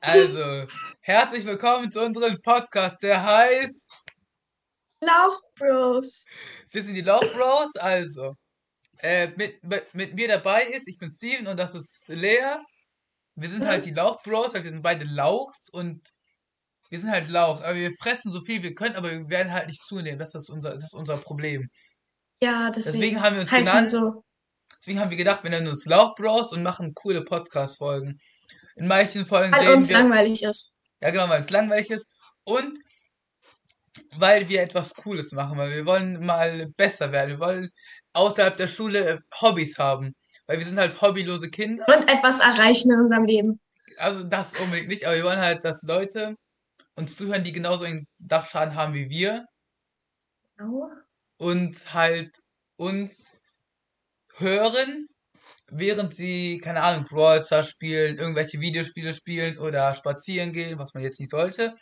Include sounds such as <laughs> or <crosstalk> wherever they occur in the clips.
Also, herzlich willkommen zu unserem Podcast, der heißt Lauchbros. Wir sind die Lauch Bros. Also, äh, mit, mit, mit mir dabei ist, ich bin Steven und das ist Lea. Wir sind halt die Lauch Bros, weil wir sind beide Lauchs und wir sind halt Lauchs. Aber wir fressen so viel wir können, aber wir werden halt nicht zunehmen. Das ist unser, das ist unser Problem. Ja, deswegen, Deswegen haben wir uns genannt, so. Deswegen haben wir gedacht, wir nennen uns Lauch Bros und machen coole Podcast-Folgen. In manchen Folgen Weil reden uns wir. langweilig ist. Ja, genau, weil es langweilig ist. Und weil wir etwas Cooles machen, weil wir wollen mal besser werden. Wir wollen außerhalb der Schule Hobbys haben. Weil wir sind halt hobbylose Kinder. Und etwas erreichen in unserem Leben. Also das unbedingt nicht, aber wir wollen halt, dass Leute uns zuhören, die genauso einen Dachschaden haben wie wir. Genau. Und halt uns hören, während sie, keine Ahnung, Brawl Stars spielen, irgendwelche Videospiele spielen oder spazieren gehen, was man jetzt nicht sollte.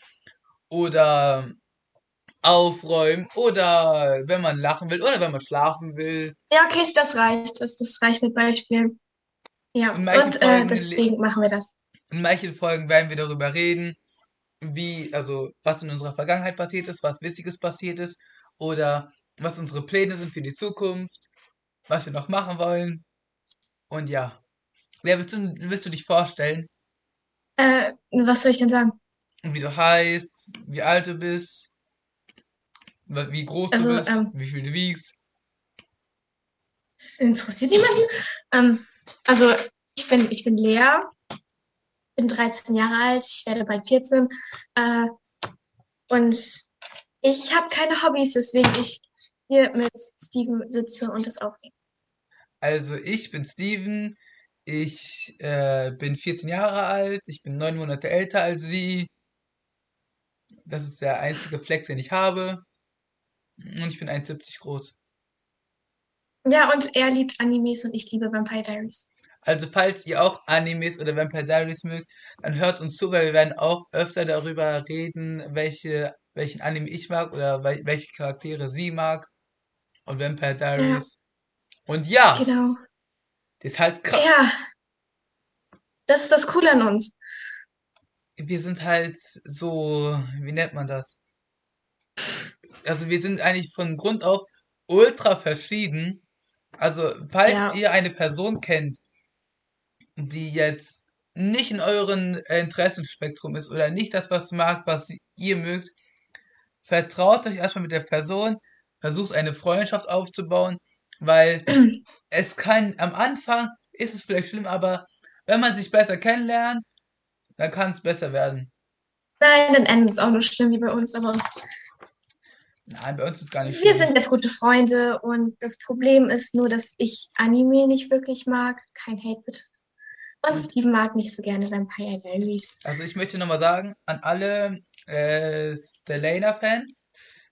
Oder aufräumen oder wenn man lachen will oder wenn man schlafen will. Ja, okay, das reicht. Das, das reicht mit Beispielen. Ja, und äh, deswegen machen wir das. In manchen Folgen werden wir darüber reden, wie, also was in unserer Vergangenheit passiert ist, was Wichtiges passiert ist oder was unsere Pläne sind für die Zukunft, was wir noch machen wollen. Und ja. Wer willst du, willst du dich vorstellen? Äh, was soll ich denn sagen? Und wie du heißt, wie alt du bist, wie groß Also, du bist, ähm, wie viel du wiegst. Das interessiert niemanden. Ähm, also, ich bin, ich bin Lea, bin 13 Jahre alt, ich werde bald 14. Äh, und ich habe keine Hobbys, deswegen ich hier mit Steven sitze und das aufnehme. Also ich bin Steven, ich äh, bin 14 Jahre alt, ich bin neun Monate älter als sie. Das ist der einzige Flex, den ich habe. Und ich bin 1,70 groß. Ja, und er liebt Animes und ich liebe Vampire Diaries. Also falls ihr auch Animes oder Vampire Diaries mögt, dann hört uns zu, weil wir werden auch öfter darüber reden, welche, welchen Anime ich mag oder wel welche Charaktere sie mag. Und Vampire Diaries. Und ja, Genau. das ist halt krass. Ja. Das ist das Coole an uns. wir sind halt so, wie nennt man das? Also wir sind eigentlich von Grund auf ultra verschieden. Also falls Ja. ihr eine Person kennt, die jetzt nicht in euren Interessenspektrum ist oder nicht das, was mag, was ihr mögt, vertraut euch erstmal mit der Person, versucht eine Freundschaft aufzubauen, weil <clears throat> es kann, am Anfang ist es vielleicht schlimm, aber wenn man sich besser kennenlernt, dann kann es besser werden. Nein, dann endet es auch nur schlimm wie bei uns, aber Nein, bei uns ist gar nicht wir schlimm. sind jetzt gute Freunde und das Problem ist nur, dass ich Anime nicht wirklich mag. Kein Hate bitte. Und Steven mag nicht so gerne Vampire Diaries. Also ich möchte nochmal sagen, an alle äh, Stellana-Fans,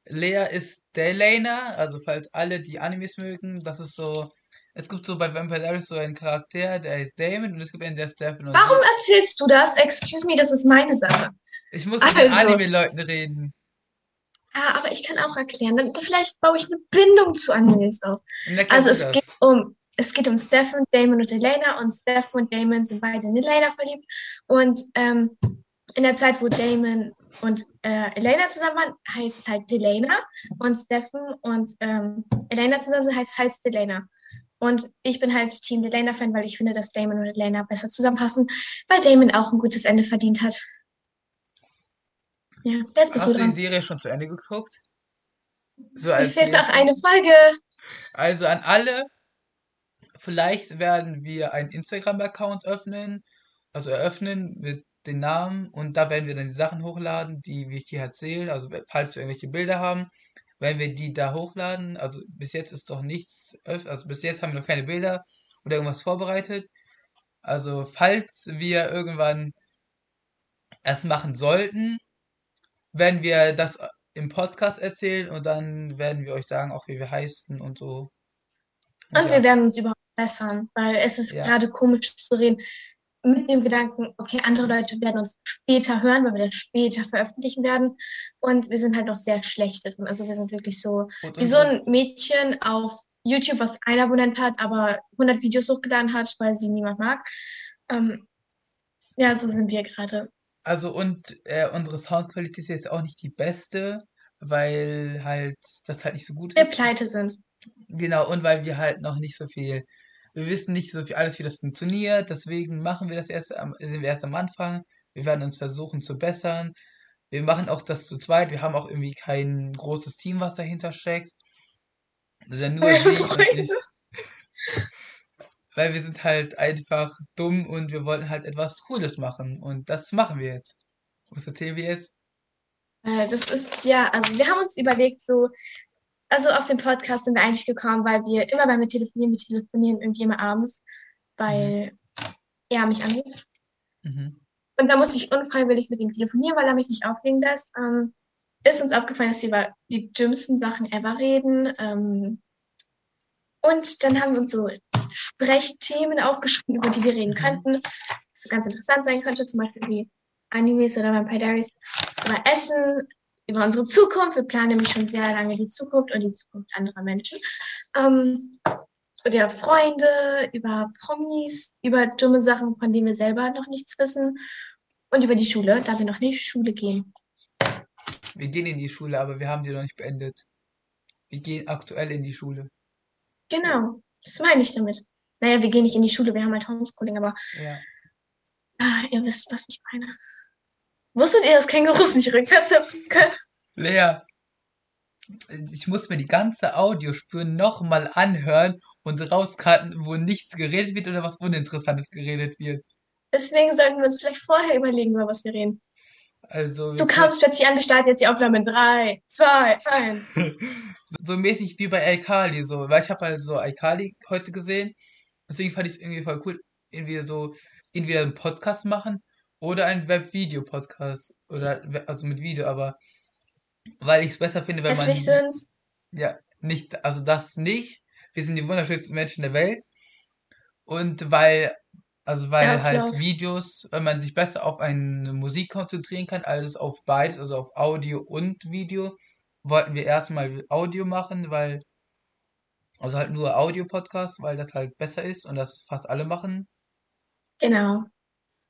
Lea ist Stellana, also falls alle die Animes mögen, das ist so, es gibt so bei Vampire Diaries so einen Charakter, der heißt Damon und es gibt einen, der ist Stefan und Warum so. erzählst du das? Excuse me, das ist meine Sache. Ich muss mit den Also. Anime-Leuten reden. Ah, aber ich kann auch erklären. Dann, vielleicht baue ich eine Bindung zu Animes auf. Also es das. geht um, es geht um Stefan, Damon und Elena und Stefan und Damon sind beide in Elena verliebt. Und ähm, in der Zeit, wo Damon und äh, Elena zusammen waren, heißt es halt Delena. Und Stefan und ähm, Elena zusammen sind, heißt es halt Delena. Und ich bin halt Team Delena-Fan, weil ich finde, dass Damon und Elena besser zusammenpassen, weil Damon auch ein gutes Ende verdient hat. Ja, jetzt bist du Hast du die dran. Serie schon zu Ende geguckt? So als fehlt noch eine Folge. Also an alle, vielleicht werden wir einen Instagram-Account öffnen, also eröffnen mit den Namen und da werden wir dann die Sachen hochladen, die wir hier erzählen. Also falls wir irgendwelche Bilder haben, werden wir die da hochladen. Also bis jetzt ist doch nichts, also bis jetzt haben wir noch keine Bilder oder irgendwas vorbereitet. Also falls wir irgendwann es machen sollten, werden wir das im Podcast erzählen und dann werden wir euch sagen, auch wie wir heißen und so. Und ja. wir werden uns überhaupt bessern, weil es ist Ja. gerade komisch zu reden mit dem Gedanken, okay, andere Leute werden uns später hören, weil wir das später veröffentlichen werden. Und wir sind halt noch sehr schlecht darin. Also wir sind wirklich so wie so ein Mädchen auf YouTube, was ein Abonnent hat, aber 100 Videos hochgeladen hat, weil sie niemand mag. Ähm, ja, so sind wir gerade. Also und äh, unsere Soundqualität ist jetzt auch nicht die beste, weil halt das halt nicht so gut Wir ist. pleite sind. Genau, und weil wir halt noch nicht so viel, wir wissen nicht so viel alles, wie das funktioniert, deswegen machen wir das erst am, sind wir erst am Anfang. Wir werden uns versuchen zu bessern. Wir machen auch das zu zweit. Wir haben auch irgendwie kein großes Team, was dahinter steckt. Sondern nur <laughs> und Freunde. ich. Weil wir sind halt einfach dumm und wir wollten halt etwas Cooles machen. Und das machen wir jetzt. Was erzählen wir jetzt? Äh, das ist, ja, also wir haben uns überlegt, so, also auf den Podcast sind wir eigentlich gekommen, weil wir immer, wir telefonieren, wir telefonieren irgendwie immer abends, weil er mich anrief. Mhm. Und da musste ich unfreiwillig mit ihm telefonieren, weil er mich nicht auflegen lässt. Ähm, ist uns aufgefallen, dass wir über die dümmsten Sachen ever reden. Ähm, und dann haben wir uns so Sprechthemen aufgeschrieben, über die wir reden Mhm. könnten. Das so ganz interessant sein könnte, zum Beispiel wie Animes oder Vampire Diaries, über Essen, über unsere Zukunft. Wir planen nämlich schon sehr lange die Zukunft und die Zukunft anderer Menschen. Ähm, oder Freunde, über Promis, über dumme Sachen, von denen wir selber noch nichts wissen. Und über die Schule, da wir noch nicht Schule gehen. Wir gehen in die Schule, aber wir haben die noch nicht beendet. Wir gehen aktuell in die Schule. Genau, das meine ich damit. Naja, wir gehen nicht in die Schule, wir haben halt Homeschooling, aber Ja. ah, ihr wisst, was ich meine. Wusstet ihr, dass Kängurus nicht rückwärts hüpfen können? Lea, ich muss mir die ganze Audiospur nochmal anhören und rauskarten, wo nichts geredet wird oder was Uninteressantes geredet wird. Deswegen sollten wir uns vielleicht vorher überlegen, über was wir reden. Also, wir Du kamst plötzlich an, gestartet jetzt die Aufnahme in 3, 2, 1. können- so mäßig wie bei Alkali, so, weil ich habe halt so Alkali heute gesehen. Deswegen fand ich es irgendwie voll cool, irgendwie so, entweder einen Podcast machen oder einen Webvideo-Podcast. Oder, also mit Video, aber weil ich es besser finde, wenn man. Hässlich sind. Ja, nicht, also das nicht. Wir sind die wunderschönsten Menschen der Welt. Und weil, also weil Ja, halt. Videos, wenn man sich besser auf eine Musik konzentrieren kann, als auf beides, also auf Audio und Video, wollten wir erstmal Audio machen, weil, also halt nur Audio-Podcast, weil das halt besser ist und das fast alle machen. Genau.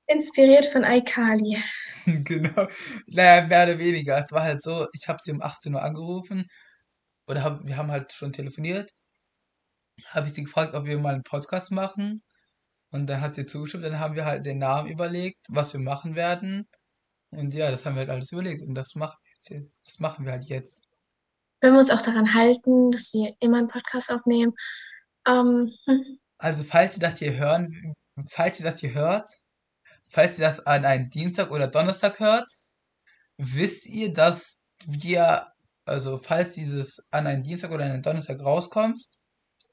Inspiriert von iCali. <laughs> Genau. Naja, mehr oder weniger. Es war halt so, ich habe sie um 18 Uhr angerufen oder hab, wir haben halt schon telefoniert. Habe ich sie gefragt, ob wir mal einen Podcast machen. Und dann hat sie zugestimmt. Dann haben wir halt den Namen überlegt, was wir machen werden. Und ja, das haben wir halt alles überlegt. Und das machen wir jetzt. Das machen wir halt jetzt. Wenn wir uns auch daran halten, dass wir immer einen Podcast aufnehmen. Ähm, hm, Also, falls ihr das hier hören, falls ihr das hier hört, falls ihr das an einem Dienstag oder Donnerstag hört, wisst ihr, dass wir, also falls dieses an einem Dienstag oder einem Donnerstag rauskommt,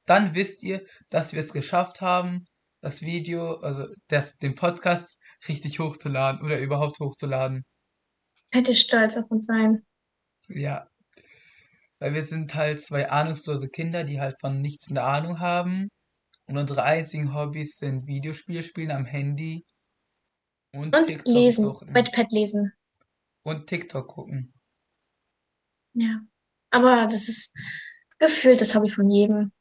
dann wisst ihr, dass wir es geschafft haben, das Video, also das, den Podcast richtig hochzuladen oder überhaupt hochzuladen. ihr stolz auf uns sein. Ja. Weil wir sind halt zwei ahnungslose Kinder, die halt von nichts eine Ahnung haben. Und unsere einzigen Hobbys sind Videospiele spielen am Handy und Und TikTok lesen. suchen. Wattpad lesen. Und TikTok gucken. Ja. Aber das ist gefühlt das Hobby von jedem.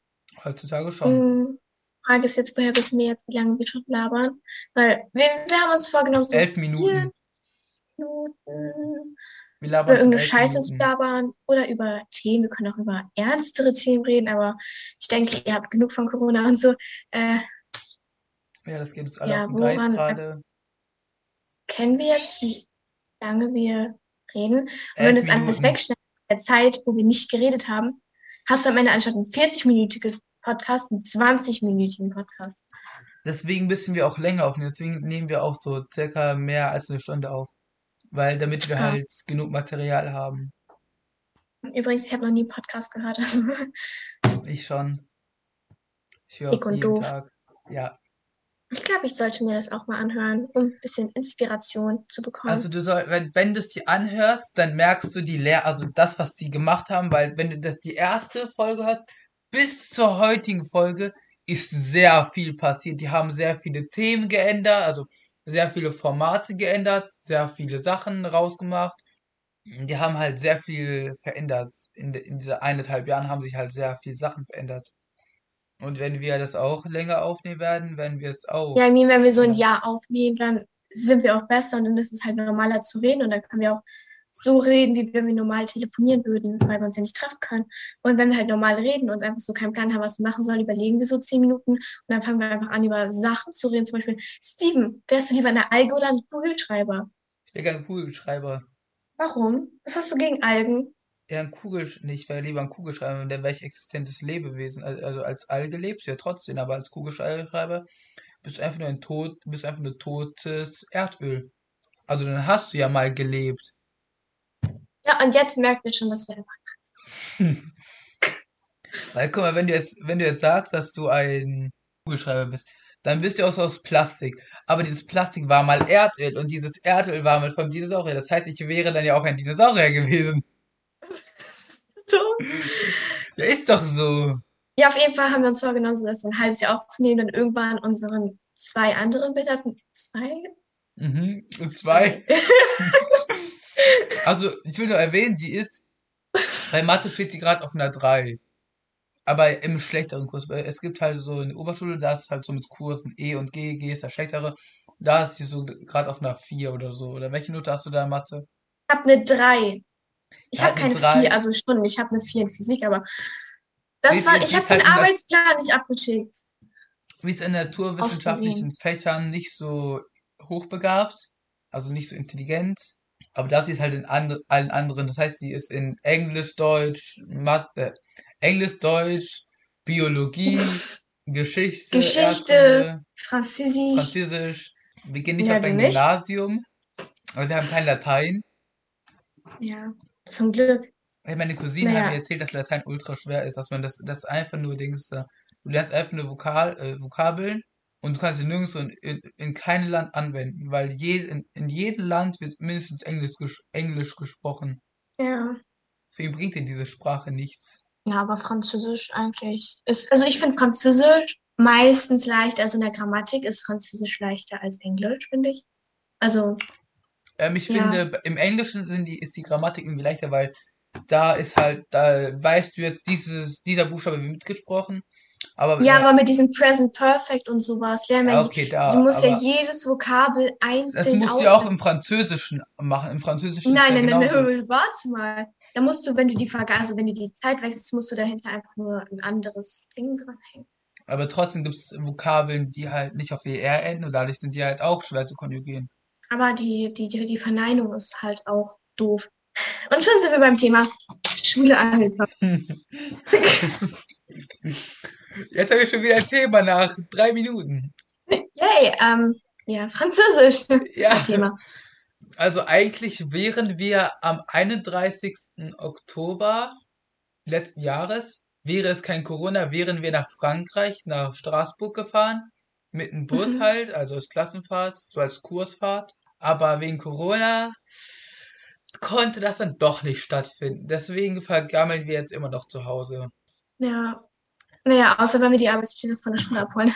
Heutzutage schon. Hm, Frage ist jetzt, woher wissen wir jetzt, wie lange wir schon labern? Weil wir, wir haben uns vorgenommen, so Elf Minuten. Minuten Wir über labern schon irgendeine Scheiße zu labern oder über Themen. Wir können auch über ernstere Themen reden, aber ich denke, ihr habt genug von Corona und so. Äh, Ja, das geht uns alle Ja, auf den Geist gerade. Kennen wir jetzt, wie lange wir reden? Und wenn du es alles Minuten. wegschneidest, der Zeit, wo wir nicht geredet haben, hast du am Ende anstatt einen 40-minütigen Podcast einen 20-minütigen Podcast. Deswegen müssen wir auch länger aufnehmen. Deswegen nehmen wir auch so circa mehr als eine Stunde auf. Weil, damit wir Ah. halt genug Material haben. Übrigens, ich habe noch nie einen Podcast gehört. Ich schon. Ich höre jeden doof. Tag. Ja. Ich glaube, ich sollte mir das auch mal anhören, um ein bisschen Inspiration zu bekommen. Also du soll, wenn, wenn du es dir anhörst, dann merkst du die Lehr, also das, was sie gemacht haben, weil wenn du das die erste Folge hast, bis zur heutigen Folge ist sehr viel passiert. Die haben sehr viele Themen geändert, also sehr viele Formate geändert, sehr viele Sachen rausgemacht. Die haben halt sehr viel verändert. In, in dieser eineinhalb Jahren haben sich halt sehr viele Sachen verändert. Und wenn wir das auch länger aufnehmen werden, werden wir es auch. Ja, I mean, wenn wir so ein Ja. Jahr aufnehmen, dann sind wir auch besser und dann ist es halt normaler zu reden und dann können wir auch so reden, wie wenn wir normal telefonieren würden, weil wir uns ja nicht treffen können. Und wenn wir halt normal reden und einfach so keinen Plan haben, was wir machen sollen, überlegen wir so zehn Minuten und dann fangen wir einfach an, über Sachen zu reden. Zum Beispiel, Steven, wärst du lieber eine Alge oder ein Kugelschreiber? Ich wäre gern Kugelschreiber. Warum? Was hast du gegen Algen? Ja, ein Kugelsch nicht, wäre lieber ein Kugelschreiber, der wäre ich existentes Lebewesen. Al- Also als Alge lebst du ja trotzdem, aber als Kugelschreiber bist du einfach nur ein tot, bist einfach nur totes Erdöl. Also dann hast du ja mal gelebt. Ja, und jetzt merkt ihr schon, dass wir einfach <laughs> Weil guck mal, wenn du jetzt, wenn du jetzt sagst, dass du ein Kugelschreiber bist, dann bist du auch so aus Plastik. Aber dieses Plastik war mal Erdöl und dieses Erdöl war mal vom Dinosaurier. Das heißt, ich wäre dann ja auch ein Dinosaurier gewesen. Dumm. Ja, ist doch so. Ja, auf jeden Fall haben wir uns vorgenommen, so das ein halbes Jahr aufzunehmen, dann irgendwann unseren zwei anderen Behinderten, zwei? Mhm. Und zwei. <laughs> Also, ich will nur erwähnen, die ist, bei Mathe steht sie gerade auf einer 3. Aber im schlechteren Kurs. Weil Es gibt halt so in der Oberschule, da ist halt so mit Kursen E und G, G ist der schlechtere. Da ist sie so gerade auf einer 4 oder so. Oder welche Note hast du da in Mathe? Ich habe eine 3. Ich habe eine keine drei. 4, also schon, ich habe eine 4 in Physik, aber das Die- war, die ich habe halt den der- Arbeitsplan nicht abgeschickt. Wie ist in naturwissenschaftlichen Fächern nicht so hochbegabt, also nicht so intelligent. Aber dafür ist halt in and allen anderen, das heißt, sie ist in Englisch, Deutsch, Mathe, äh, Englisch, Deutsch, Biologie, <laughs> Geschichte, Geschichte, Erdkunde, Französisch. Französisch. Wir gehen nicht Ja, auf ein nicht? Gymnasium, aber wir haben kein Latein. Ja, zum Glück. Hey, Meine Cousine hat Naja. mir erzählt, dass Latein ultra schwer ist, dass man das, das einfach nur Dings, da- du lernst einfach nur Vokal, äh, Vokabeln und du kannst sie nirgendwo in, in, in keinem Land anwenden, weil je, in, in jedem Land wird mindestens Englisch, ges Englisch gesprochen. Ja. Deswegen bringt dir diese Sprache nichts. Ja, aber Französisch eigentlich ist, also ich finde Französisch meistens leicht, also in der Grammatik ist Französisch leichter als Englisch, finde ich. Also, Ähm, ich Ja. finde, im Englischen sind die, ist die Grammatik irgendwie leichter, weil da ist halt, da weißt du jetzt, dieses, dieser Buchstabe wird mitgesprochen, aber ja, da- aber mit diesem Present Perfect und sowas lernen wir ja, okay, da, Du musst ja jedes Vokabel einzeln das musst du ja auch im Französischen machen. Im Französischen Nein, ist ja nein, nein, nein, <laughs> warte mal. Da musst du, wenn du die Verga also wenn du die Zeit wechselst, musst du dahinter einfach nur ein anderes Ding dranhängen. Aber trotzdem gibt es Vokabeln, die halt nicht auf ER enden und dadurch sind die halt auch schwer zu konjugieren. Aber die, die, die, Verneinung ist halt auch doof. Und schon sind wir beim Thema Schule angekommen. <laughs> Jetzt habe ich schon wieder ein Thema nach drei Minuten. Yay, ähm, ja, Französisch. Ja. <laughs> Super Thema. Also eigentlich wären wir am 31. Oktober letzten Jahres, wäre es kein Corona, wären wir nach Frankreich, nach Straßburg gefahren. Mit einem Bus Mhm. halt, also als Klassenfahrt, so als Kursfahrt. Aber wegen Corona konnte das dann doch nicht stattfinden. Deswegen vergammeln wir jetzt immer noch zu Hause. Ja. Naja, außer wenn wir die Arbeitspläne von der Schule abholen.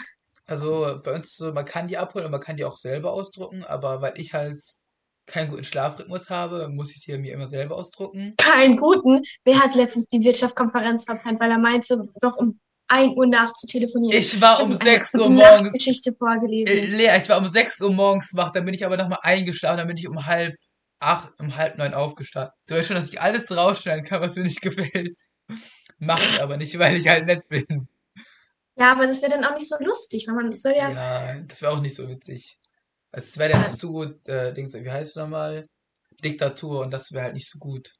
Also bei uns so, man kann die abholen und man kann die auch selber ausdrucken, aber weil ich halt keinen guten Schlafrhythmus habe, muss ich sie mir immer selber ausdrucken. Keinen guten. Wer hat letztens die Wirtschaftskonferenz verpennt, weil er meinte, noch um 1 Uhr nachts zu telefonieren. Ich war Ich um eine 6 Uhr morgens, Nachtgeschichte äh, vorgelesen. Lea, ich war um 6 Uhr morgens wach, dann bin ich aber nochmal eingeschlafen, dann bin ich um halb acht, um halb neun aufgestanden. Du weißt schon, dass ich alles rausschneiden kann, was mir nicht <laughs> gefällt. Mach ich aber nicht, weil ich halt nett bin. Ja, aber das wäre dann auch nicht so lustig, weil man soll ja. Ja, das wäre auch nicht so witzig. Also, es wäre dann zu, äh, Dings, wie heißt es nochmal? Diktatur und das wäre halt nicht so gut.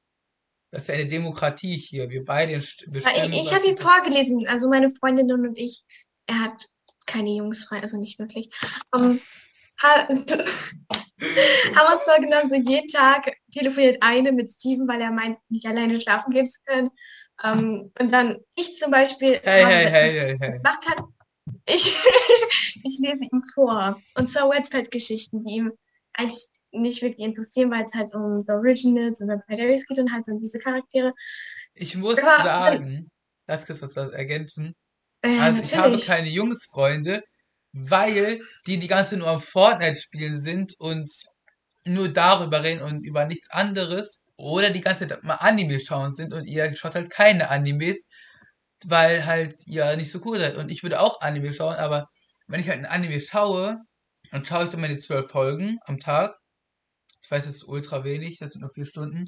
Das ist eine Demokratie hier. Wir beide bestimmen. ich ich habe ihm vorgelesen, also meine Freundinnen und ich, er hat keine Jungs frei, also nicht wirklich, ähm, ha- <laughs> haben uns vorgenommen, so jeden Tag telefoniert eine mit Steven, weil er meint, nicht alleine schlafen gehen zu können. Ähm, und dann ich zum Beispiel, Hey, hey, hey, hey, hey. macht halt, ich, <laughs> ich lese ihm vor. Und zwar Wattpad-Geschichten, die ihm eigentlich nicht wirklich interessieren, weil es halt um The Originals und Vampire Diaries geht und halt so um diese Charaktere. Ich muss Aber- sagen, darf ich kurz was ergänzen? Äh, Also ich habe natürlich. keine Jungsfreunde, weil die die ganze Zeit nur am Fortnite spielen sind und nur darüber reden und über nichts anderes. Oder die ganze Zeit mal Anime schauen sind und ihr schaut halt keine Animes. weil halt ihr nicht so cool seid. Und ich würde auch Anime schauen, aber wenn ich halt ein Anime schaue, dann schaue ich dann meine zwölf Folgen am Tag. Ich weiß, das ist ultra wenig, das sind nur vier Stunden.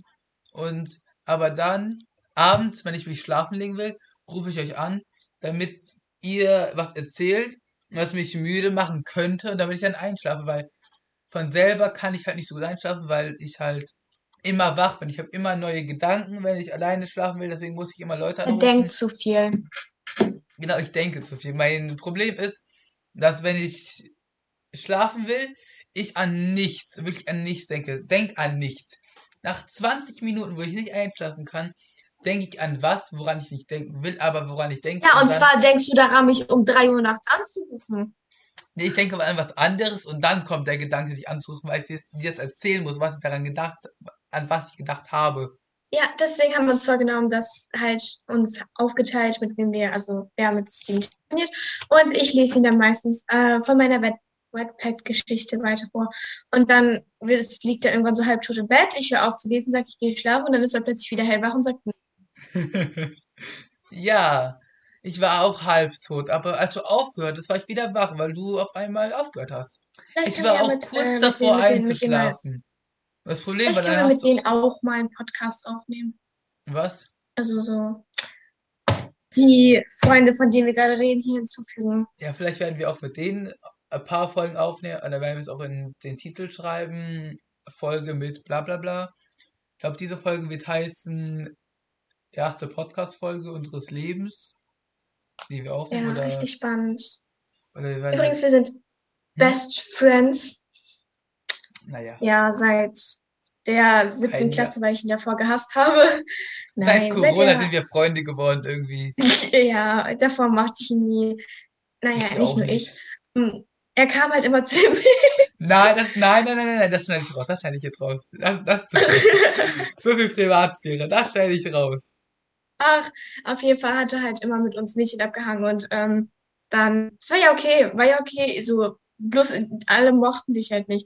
Und aber dann abends, wenn ich mich schlafen legen will, rufe ich euch an, damit ihr was erzählt, was mich müde machen könnte, damit ich dann einschlafe, weil von selber kann ich halt nicht so gut einschlafen, weil ich halt immer wach bin. Ich habe immer neue Gedanken, wenn ich alleine schlafen will, deswegen muss ich immer Leute anrufen. denkt zu viel. Genau, ich denke zu viel. Mein Problem ist, dass wenn ich schlafen will, ich an nichts, wirklich an nichts denke. Denk an nichts. Nach 20 Minuten, wo ich nicht einschlafen kann, denke ich an was, woran ich nicht denken will, aber woran ich denke. Ja, und dann, zwar denkst du daran, mich um 3 Uhr nachts anzurufen. Nee, ich denke aber an was anderes und dann kommt der Gedanke, dich anzurufen, weil ich dir jetzt, jetzt erzählen muss, was ich daran gedacht, an was ich gedacht habe. Ja, deswegen haben wir uns vorgenommen, das halt uns aufgeteilt, mit wem wir, also wer mit Steven telefoniert. Und ich lese ihn dann meistens äh, von meiner Wet Wetpad-Geschichte weiter vor. Und dann wird es, liegt er irgendwann so halbtot im Bett. Ich höre auf zu lesen, sage, ich gehe schlafen und dann ist er plötzlich wieder hellwach und sagt, <laughs> ja, ich war auch halbtot, aber als du aufgehört hast, war ich wieder wach, weil du auf einmal aufgehört hast. vielleicht Ich kann war auch mit, kurz äh, davor denen- mit denen- einzuschlafen. Das Problem war, dann wir hast mit denen auch mal einen Podcast aufnehmen. was? Also so die Freunde, von denen wir gerade reden, hier hinzufügen. Ja, vielleicht werden wir auch mit denen ein paar Folgen aufnehmen, oder werden wir es auch in den Titel schreiben, Folge mit bla bla bla. Ich glaube, diese Folge wird heißen, erste Podcast-Folge unseres Lebens, die wir Ja, aufnehmen, oder, richtig spannend. wir Übrigens, wir sind Best Friends. naja, Ja, seit der siebten. Klasse, weil ich ihn davor gehasst habe. <laughs> seit Nein, Corona der, sind wir Freunde geworden irgendwie. <laughs> ja, davor mochte ich ihn nie. Naja, Ich nicht nur nicht. ich. Er kam halt immer <laughs> zu mir. Nein, das, nein, nein, nein, nein, das schneide ich raus, das schneide ich jetzt raus. Das, das ist zu viel. <laughs> zu viel Privatsphäre, das schneide ich raus. Ach, auf jeden Fall hat er halt immer mit uns Mädchen abgehangen und ähm, dann, es war ja okay, war ja okay, so, bloß alle mochten sich halt nicht.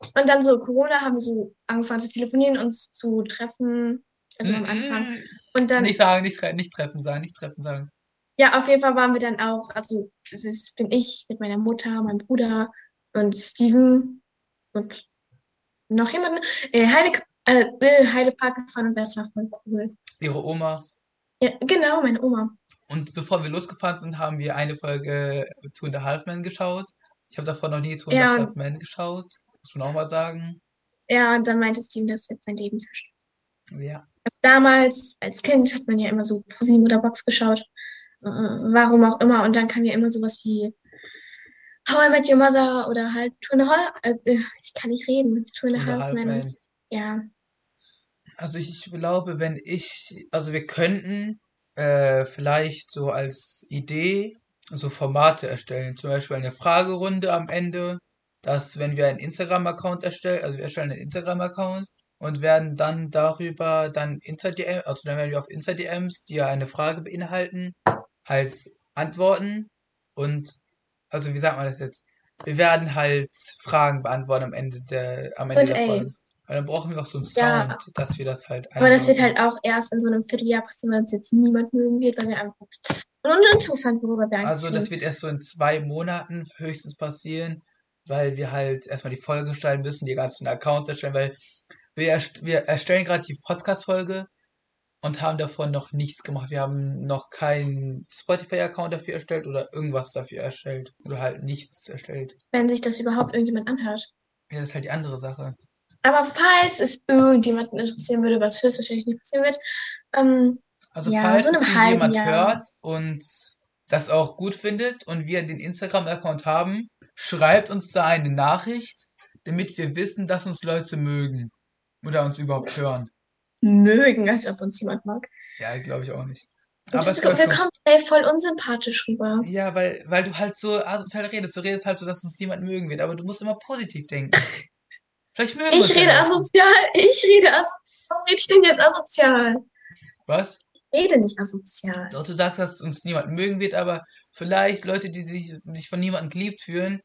Und dann so Corona haben wir so angefangen zu telefonieren, uns zu treffen, also am Anfang. Mm, Und dann, Nicht sagen, nicht, tre- nicht treffen sagen, nicht treffen sagen. Ja, auf jeden Fall waren wir dann auch, also es ist, bin ich mit meiner Mutter, meinem Bruder und Steven und noch jemanden, äh, Heide, äh, äh, Heidepark gefahren und das war voll cool. Ihre Oma. Ja, genau, meine Oma. Und bevor wir losgefahren sind, haben wir eine Folge Two and a Half Men geschaut. Ich habe davor noch nie Two and a Half Men geschaut. Muss man auch mal sagen. Ja, und dann meinte Steven, dass jetzt sein Leben zerstört. Ja. damals als Kind hat man ja immer so ProSieben oder Box geschaut. Äh, Warum auch immer. Und dann kam ja immer sowas wie How I Met Your Mother oder halt Two and a Half. Äh, ich kann nicht reden. Two and a Half. Men. Ja. Also ich, ich glaube, wenn ich, also wir könnten äh, vielleicht so als Idee so Formate erstellen. Zum Beispiel eine Fragerunde am Ende, dass wenn wir einen Instagram-Account erstellen, also wir erstellen einen Instagram-Account und werden dann darüber dann Insta-DM, also dann werden wir auf Insta-DMs, die ja eine Frage beinhalten, halt antworten und, also wie sagt man das jetzt? Wir werden halt Fragen beantworten am Ende der, am Ende Und der. Folge. Weil dann brauchen wir auch so einen Ja. Sound, dass wir das halt Aber das wird einbauen. halt auch erst in so einem Vierteljahr passieren, weil uns jetzt niemand mögen wird, weil wir einfach uninteressant, worüber wir Also das wird erst so in zwei Monaten höchstens passieren, weil wir halt erstmal die Folge stellen müssen, die ganzen Accounts erstellen, weil wir, erst, wir erstellen gerade die Podcast-Folge und haben davon noch nichts gemacht. Wir haben noch keinen Spotify-Account dafür erstellt oder irgendwas dafür erstellt. Oder halt nichts erstellt. Wenn sich das überhaupt irgendjemand anhört. Ja, das ist halt die andere Sache. Aber falls es irgendjemanden interessieren würde, was höchstwahrscheinlich nicht passieren wird, ähm, Also Ja, falls so jemand Jahr. hört und das auch gut findet und wir den Instagram-Account haben, schreibt uns da eine Nachricht, damit wir wissen, dass uns Leute mögen. Oder uns überhaupt hören. Mögen, als ob uns jemand mag. Ja, glaube ich auch nicht. Und Aber es wäre wir kommen ey, voll unsympathisch rüber. Ja, weil, weil du halt so asozial redest. Du redest halt so, dass uns niemand mögen wird, aber du musst immer positiv denken. <laughs> Vielleicht mögen uns Ich rede asozial. Ich rede asozial. Warum rede ich denn jetzt asozial? Was? Ich rede nicht asozial. Doch, du sagst, dass uns niemand mögen wird, aber vielleicht Leute, die sich, sich von niemandem geliebt fühlen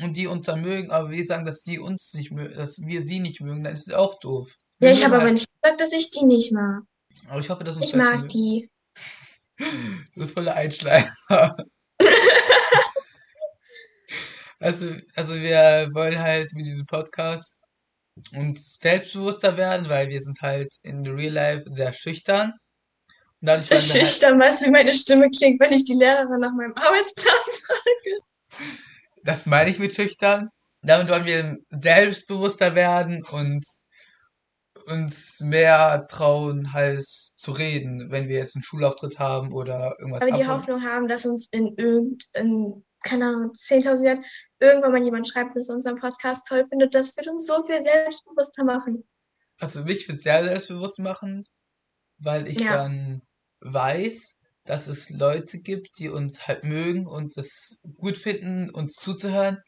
und die uns dann mögen, aber wir sagen, dass sie uns nicht mögen, dass wir sie nicht mögen, dann ist es auch doof. Ja, ich habe aber halt, nicht gesagt, dass ich die nicht mag. aber ich hoffe, dass uns Ich Leute mag mögen. die. Das ist voller Einschleimer. <laughs> Also, also wir wollen halt mit diesem Podcast uns selbstbewusster werden, weil wir sind halt in Real Life sehr schüchtern. Und dadurch halt, Schüchtern, weißt du, wie meine Stimme klingt, wenn ich die Lehrerin nach meinem Arbeitsplan <laughs> frage? das meine ich mit schüchtern. Damit wollen wir selbstbewusster werden und uns mehr trauen, halt zu reden, wenn wir jetzt einen Schulauftritt haben oder irgendwas Aber die abholen. Hoffnung haben, dass uns in irgendein, keine Ahnung, 10.000 Jahren irgendwann mal jemand schreibt, dass er unseren Podcast toll findet. Das wird uns so viel selbstbewusster machen. Also mich wird sehr selbstbewusst machen, weil ich Ja. dann weiß, dass es Leute gibt, die uns halt mögen und es gut finden, uns zuzuhören.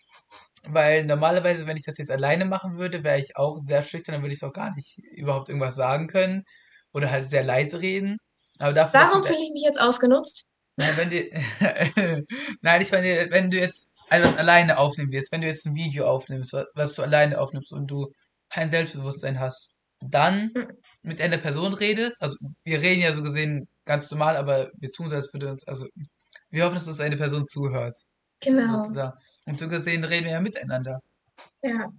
Weil normalerweise, wenn ich das jetzt alleine machen würde, wäre ich auch sehr schüchtern, dann würde ich auch gar nicht überhaupt irgendwas sagen können oder halt sehr leise reden. Aber dafür, Warum fühle ich mich jetzt ausgenutzt? Nein, wenn du, <laughs> nein, ich meine, wenn du jetzt etwas alleine aufnehmen wirst, wenn du jetzt ein Video aufnimmst, wa- was du alleine aufnimmst und du kein Selbstbewusstsein hast, dann Mhm. mit einer Person redest, also wir reden ja so gesehen ganz normal, aber wir tun so, als würde uns, also wir hoffen, dass uns eine Person zuhört, Genau. sozusagen. Und so gesehen reden wir ja miteinander. Ja.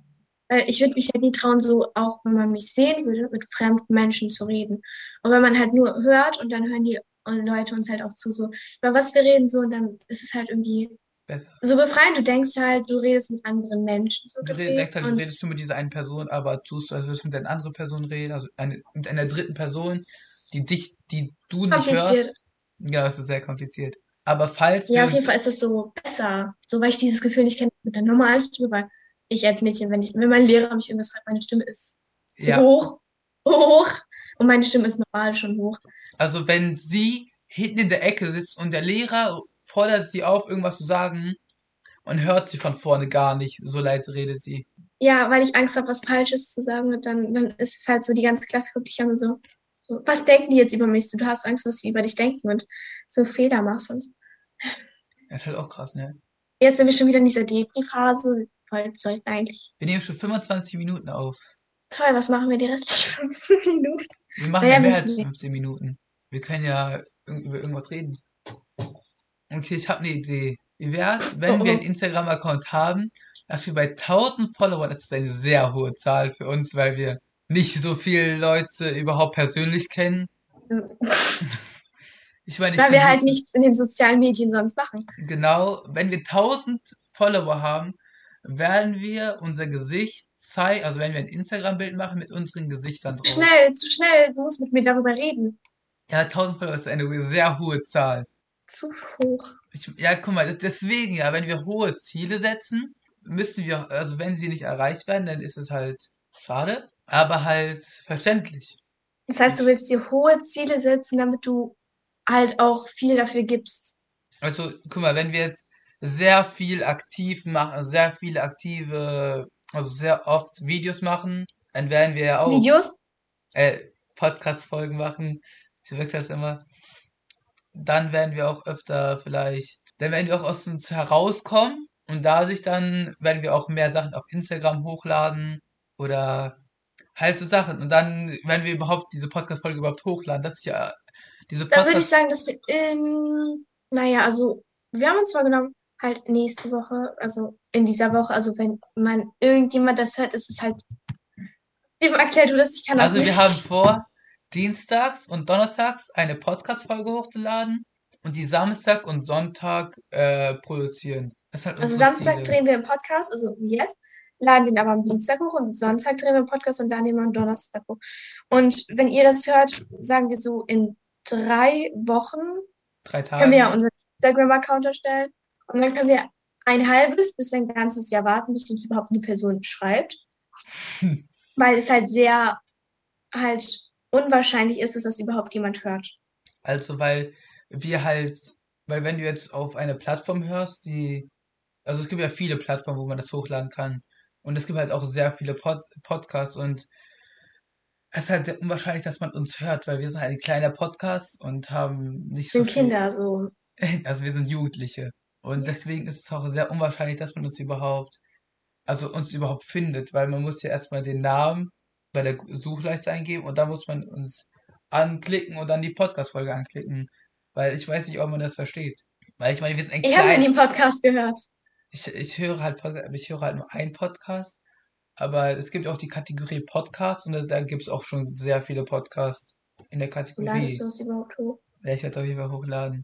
Weil ich würde mich halt nie trauen, so auch wenn man mich sehen würde, mit fremden Menschen zu reden. Und wenn man halt nur hört und dann hören die Leute uns halt auch zu, so über was wir reden, so und dann ist es halt irgendwie Besser. so befreiend. Du denkst halt, du redest mit anderen Menschen. So Du redest, denkst halt, du redest nur mit dieser einen Person, aber tust du, als würdest du mit einer anderen Person reden, also eine, mit einer dritten Person, die dich, die du nicht hörst. Ja, das ist sehr kompliziert. Aber falls Ja, auf jeden Fall ist das so besser. So, weil ich dieses Gefühl nicht kenne mit der normalen Stimme, weil ich als Mädchen, wenn ich, wenn mein Lehrer mich irgendwas fragt, meine Stimme ist ja, hoch, hoch. Und meine Stimme ist normal schon hoch. also wenn sie hinten in der Ecke sitzt und der Lehrer fordert sie auf, irgendwas zu sagen und hört sie von vorne gar nicht, so leise redet sie. Ja, weil ich Angst habe, was Falsches zu sagen. Und dann, dann ist es halt so, die ganze Klasse guckt dich an und so, so, was denken die jetzt über mich? So, du hast Angst, was sie über dich denken und so Fehler machst. Und Das ist halt auch krass, ne? jetzt sind wir schon wieder in dieser Depri-Phase. Wir sollten eigentlich, Wir nehmen schon 25 Minuten auf. toll, was machen wir die restlichen <laughs> 15 Minuten? Wir machen Naja, ja mehr als nicht- 15 Minuten. Wir können ja über irgendwas reden. Okay, ich habe eine Idee. Wie wär's, wenn Oh, wir oh. einen Instagram-Account haben, dass wir bei 1000 Followern, das ist eine sehr hohe Zahl für uns, weil wir nicht so viele Leute überhaupt persönlich kennen. <laughs> Ich meine, ich Weil wir halt nicht- nichts in den sozialen Medien sonst machen. Genau, wenn wir 1000 Follower haben, werden wir unser Gesicht zeigen, also wenn wir ein Instagram-Bild machen mit unseren Gesichtern drauf. Schnell, zu schnell, du musst mit mir darüber reden. Ja, 1000 Follower ist eine sehr hohe Zahl. Zu hoch. Ich, ja, guck mal, deswegen, ja, wenn wir hohe Ziele setzen, müssen wir, also wenn sie nicht erreicht werden, dann ist es halt schade, aber halt verständlich. Das heißt, du willst dir hohe Ziele setzen, damit du halt auch viel dafür gibst. Also, guck mal, wenn wir jetzt sehr viel aktiv machen, sehr viele aktive, also sehr oft Videos machen, dann werden wir ja auch Videos? äh, Podcast-Folgen machen. Ich wechsle das immer. Dann werden wir auch öfter vielleicht, dann werden wir auch aus uns herauskommen und dadurch dann werden wir auch mehr Sachen auf Instagram hochladen oder halt so Sachen. Und dann werden wir überhaupt diese Podcast-Folge überhaupt hochladen. Das ist ja diese Dann würde ich Podcast. sagen, dass wir in, naja, also wir haben uns vorgenommen, halt nächste Woche, also in dieser Woche, also wenn man irgendjemand das hört, ist es halt, dem erklär du das, ich kann das Also wir nicht. haben vor, dienstags und donnerstags eine Podcast-Folge hochzuladen und die Samstag und Sonntag äh, produzieren. Halt Also Samstag Ziele. drehen wir einen Podcast, also jetzt, laden den aber am Dienstag hoch und Sonntag drehen wir einen Podcast und laden den am Donnerstag hoch. Und wenn ihr das hört, sagen wir so in drei Wochen, Drei können wir ja Tage. unseren Instagram-Account erstellen und dann können wir ein halbes bis ein ganzes Jahr warten, bis uns überhaupt eine Person schreibt. Hm. Weil es halt sehr halt unwahrscheinlich ist, dass das überhaupt jemand hört. Also, weil wir halt, weil wenn du jetzt auf eine Plattform hörst, die, also es gibt ja viele Plattformen, wo man das hochladen kann. Und es gibt halt auch sehr viele Pod Podcasts und es ist halt sehr unwahrscheinlich, dass man uns hört, weil wir sind halt ein kleiner Podcast und haben nicht so Sind viel, Kinder so. <laughs> also wir sind Jugendliche. Und Ja. deswegen ist es auch sehr unwahrscheinlich, dass man uns überhaupt, also uns überhaupt findet, weil man muss ja erstmal den Namen bei der Suchleiste eingeben und dann muss man uns anklicken und dann die Podcast-Folge anklicken. weil ich weiß nicht, ob man das versteht. Weil ich meine, wir sind ein Ich habe klein, nie einen Podcast gehört. Ich, ich höre halt, aber ich höre halt nur einen Podcast, aber es gibt auch die Kategorie Podcast und da, da gibt es auch schon sehr viele Podcasts in der Wo ladest Kategorie. du es überhaupt hoch? Ja, ich werde es auf jeden Fall hochladen.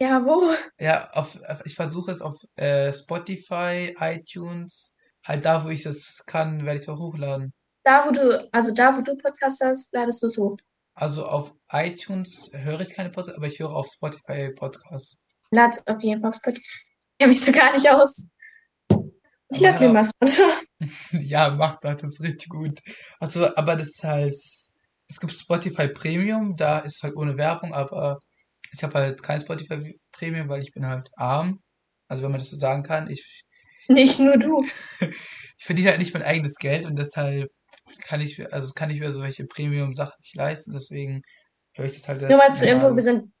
Ja, wo? Ja, auf, auf ich versuche es auf äh, Spotify, iTunes, halt da, wo ich das kann, werde ich es auch hochladen. Da, wo du, also da, wo du Podcast hast, ladest du es hoch. Also auf iTunes höre ich keine Podcasts, aber ich höre auf Spotify Podcasts. Lad's auf jeden Fall auf Spotify. <laughs> Ich kenne mich so gar nicht aus. Ich halt mal Sponsor. <laughs> Ja, mach das, das ist richtig gut. Also, aber das ist halt, es gibt Spotify Premium, da ist es halt ohne Werbung, aber ich habe halt kein Spotify Premium, weil ich bin halt arm. Also wenn man das so sagen kann, ich, Nicht nur du. <laughs> ich verdiene halt nicht mein eigenes Geld und deshalb kann ich, mir- also kann ich mir solche Premium-Sachen nicht leisten, deswegen höre ich das halt Nur mal zur Info, wir sind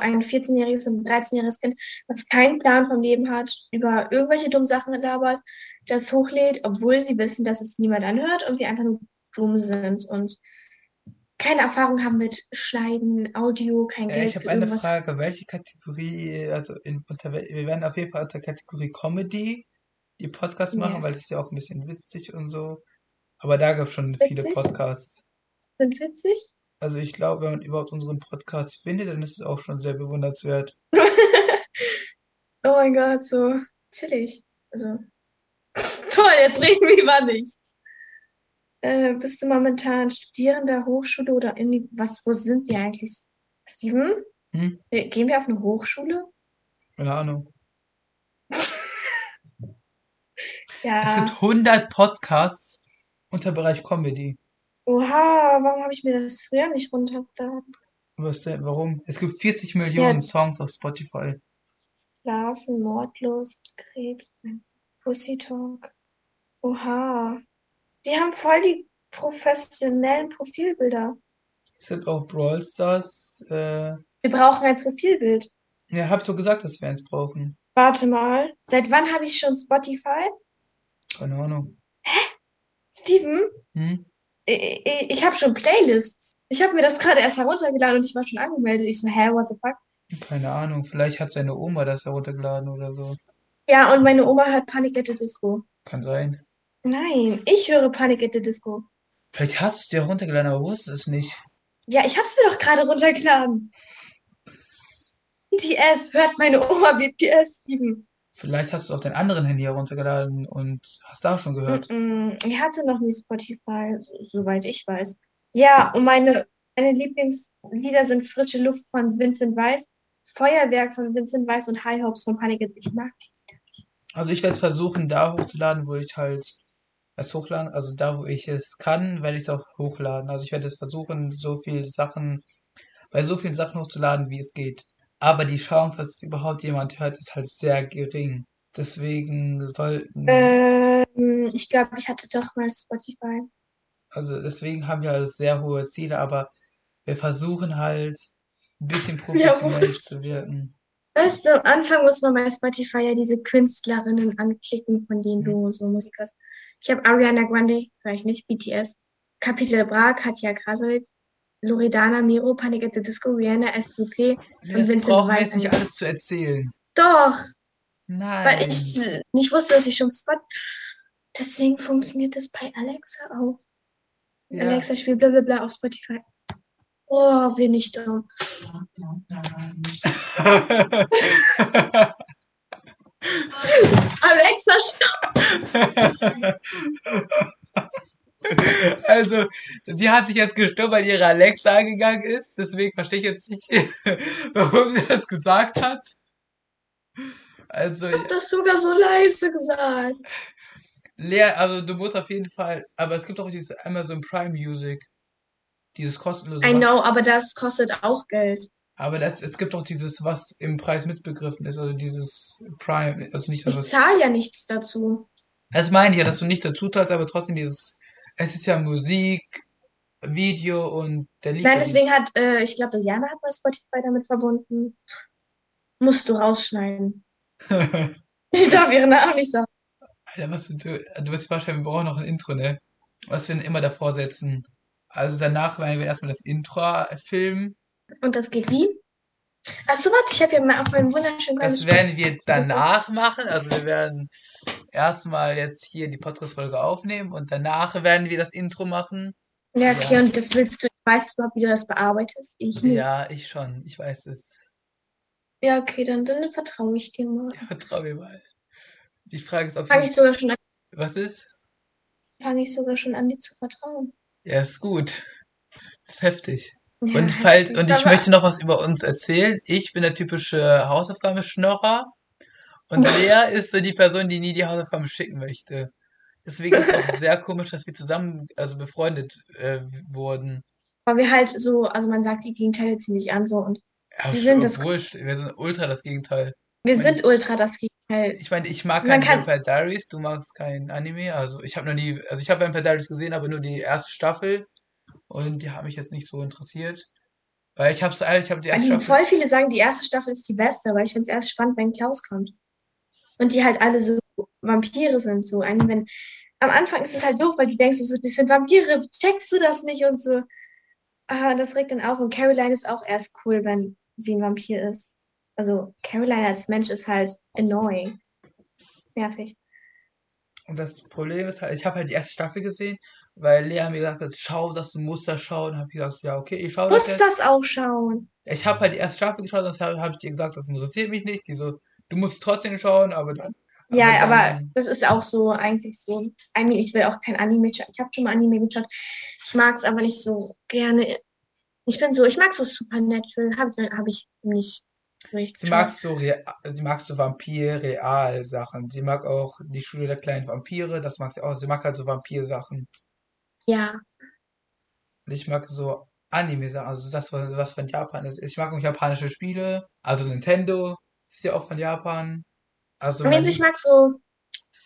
ein 14-jähriges und ein 13-jähriges Kind, was keinen Plan vom Leben hat, über irgendwelche dummen Sachen labert, das hochlädt, obwohl sie wissen, dass es niemand anhört und wir einfach nur dumm sind und keine Erfahrung haben mit Schneiden, Audio, kein Äh, Geld ich für habe eine irgendwas. Frage, welche Kategorie, also in, unter, wir werden auf jeden Fall unter Kategorie Comedy die Podcasts machen, weil das Yes. ist ja auch ein bisschen witzig und so. Aber da gab es schon viele Witzig? Podcasts. Sind witzig? Also ich glaube, wenn man überhaupt unseren Podcast findet, dann ist es auch schon sehr bewundernswert. <laughs> Oh mein Gott, so chillig. Also, toll, jetzt reden wir über nichts. Äh, bist du momentan Studierender, Hochschule oder in was, wo sind wir eigentlich? Steven? Hm? Äh, Gehen wir auf eine Hochschule? Keine Ahnung. <laughs> Es Ja. gibt 100 Podcasts unter Bereich Comedy. Oha, warum habe ich mir das früher nicht runtergeladen? Was denn? Warum? Es gibt 40 Millionen Ja, Songs auf Spotify. Blasen, Mordlust, Krebs, Pussy Talk. Oha. Die haben voll die professionellen Profilbilder. Es gibt auch Brawl Stars. Äh, Wir brauchen ein Profilbild. ja, hab doch gesagt, dass wir eins brauchen. Warte mal. Seit wann habe ich schon Spotify? Keine Ahnung. Steven, Hm? Ich, habe schon Playlists. Ich habe mir das gerade erst heruntergeladen und ich war schon angemeldet. Ich so, hä, what the fuck? Keine Ahnung. Vielleicht hat seine Oma das heruntergeladen oder so. Ja, und meine Oma hört Panic at the Disco. Kann sein. Nein, ich höre Panic at the Disco. Vielleicht hast du es dir heruntergeladen, aber wusstest es nicht. Ja, ich hab's mir doch gerade runtergeladen. BTS, hört meine Oma BTS, Steven. Vielleicht hast du es auf dein anderen Handy heruntergeladen und hast da schon gehört. Mm-mm, ich hatte noch nie Spotify, so, soweit ich weiß. Ja, und meine, meine Lieblingslieder sind Frische Luft von Vincent Weiss, Feuerwerk von Vincent Weiss und High Hopes von Panic at Ich mag die. Also ich werde es versuchen, da hochzuladen, wo ich halt es hochladen, also da, wo ich es kann, werde ich es auch hochladen. Also ich werde es versuchen, so viele Sachen, bei so vielen Sachen hochzuladen, wie es geht. Aber die Chance, dass es überhaupt jemand hört, ist halt sehr gering. Deswegen sollten, Ähm, ich glaube, ich hatte doch mal Spotify. also deswegen haben wir halt sehr hohe Ziele, aber wir versuchen halt ein bisschen <laughs> Ja, professionell zu wirken. Weißt du, am Anfang muss man bei Spotify ja diese Künstlerinnen anklicken, von denen Hm. du so Musik hörst. Ich habe Ariana Grande, vielleicht nicht, BTS, Capital Bra, Katja Krasowitsch, Loredana, Miro, Panic at the Disco, Rihanna, SDP und Das Vincent brauchen wir jetzt nicht alles zu erzählen. Doch, weil Nein. ich äh, nicht wusste, dass ich schon Spot. Deswegen funktioniert das bei Alexa auch. Ja. Alexa spielt bla bla bla auf Spotify. Oh, bin ich dumm. <laughs> Alexa, stopp! <laughs> <laughs> Also, sie hat sich jetzt gestoppt, weil ihre Alexa angegangen ist. Deswegen verstehe ich jetzt nicht, <laughs> warum sie das gesagt hat. Also, Ich hab das sogar so leise gesagt. Lea, also du musst auf jeden Fall, aber es gibt auch dieses Amazon Prime Music. Dieses kostenlose I know, was, aber das kostet auch Geld. aber das, es gibt auch dieses, was im Preis mitbegriffen ist, also dieses Prime, also nicht Ich was, zahle ja nichts dazu. das meine ich ja, dass du nicht dazu zahlst, aber trotzdem dieses, es ist ja Musik, Video und der Nein, deswegen hat, äh, ich glaube, Jana hat mal Spotify damit verbunden. Musst du rausschneiden. <laughs> Ich darf ihren Namen nicht sagen. Alter, was du, du wirst wahrscheinlich, wir brauchen noch ein Intro, ne? Was wir denn immer davor setzen. Also danach werden wir erstmal das Intro filmen. Und das geht wie? Achso, warte, ich habe hier mal auf meinem wunderschönen Das werden wir danach machen. Also wir werden erstmal jetzt hier die Podcast-Folge aufnehmen und danach werden wir das Intro machen. Ja, okay, Ja. und das willst du, weißt du überhaupt, wie du das bearbeitest? Ich nicht. Ja, ich schon. Ich weiß es. Ja, okay, dann, dann vertraue ich dir mal. Ja, vertrau mir mal. Die Frage ist, ob Fange ich, ich sogar schon an, was ist? fange ich sogar schon an, dir zu vertrauen. Ja, ist gut. Das ist heftig. Ja, Und <laughs> falls, und ich möchte noch was über uns erzählen. Ich bin der typische Hausaufgabenschnorrer und <laughs> Lea ist so die Person, die nie die Hausaufgaben schicken möchte. Deswegen ist es auch <laughs> sehr komisch, dass wir zusammen, also befreundet äh, wurden. Weil wir halt so, also man sagt, die Gegenteile ziehen sich an so und Ja, Wir sind das- wurscht. Wir sind ultra das Gegenteil. wir Meine- sind ultra das Gegenteil. Ich meine, ich mag kein kann- Vampire Diaries, du magst kein Anime. Also ich habe noch nie, also ich habe Vampire Diaries gesehen, aber nur die erste Staffel und die haben mich jetzt nicht so interessiert. Weil ich habe so, ich habe die erste Die, Staffel. voll viele sagen, die erste Staffel ist die beste, aber ich finde es erst spannend, wenn Klaus kommt. Und die halt alle so Vampire sind. So. Ein, wenn, am Anfang ist es halt doof, weil du denkst, so, das sind Vampire, checkst du das nicht und so. Ah, das regt dann auch. Und Caroline ist auch erst cool, wenn sie ein Vampir ist. Also Caroline als Mensch ist halt annoying. Nervig. Und das Problem ist halt, ich habe halt die erste Staffel gesehen, weil Lea mir gesagt hat, schau das, du musst das schauen. Habe ich gesagt, ja, okay, ich schaue Du das musst jetzt. das auch schauen. Ich habe halt die erste Staffel geschaut, das habe hab ich ihr gesagt, das interessiert mich nicht. Die so, du musst trotzdem schauen, aber dann. Ja, aber dann- das ist auch so eigentlich so. Mean, ich will auch kein Anime schauen. Ich habe schon mal Anime geschaut. Ich mag es aber nicht so gerne. Ich bin so, ich mag so Supernatural, habe hab ich nicht Sie mag so, sie mag so Vampir-Real-Sachen. Sie mag auch die Schule der kleinen Vampire, das mag sie auch. Sie mag halt so Vampir-Sachen. Ja, Und ich mag so Anime-Sachen, also das, was was von Japan ist. Ich mag auch japanische Spiele, also Nintendo ist ja auch von Japan. Also I mean, mein so, ich mag so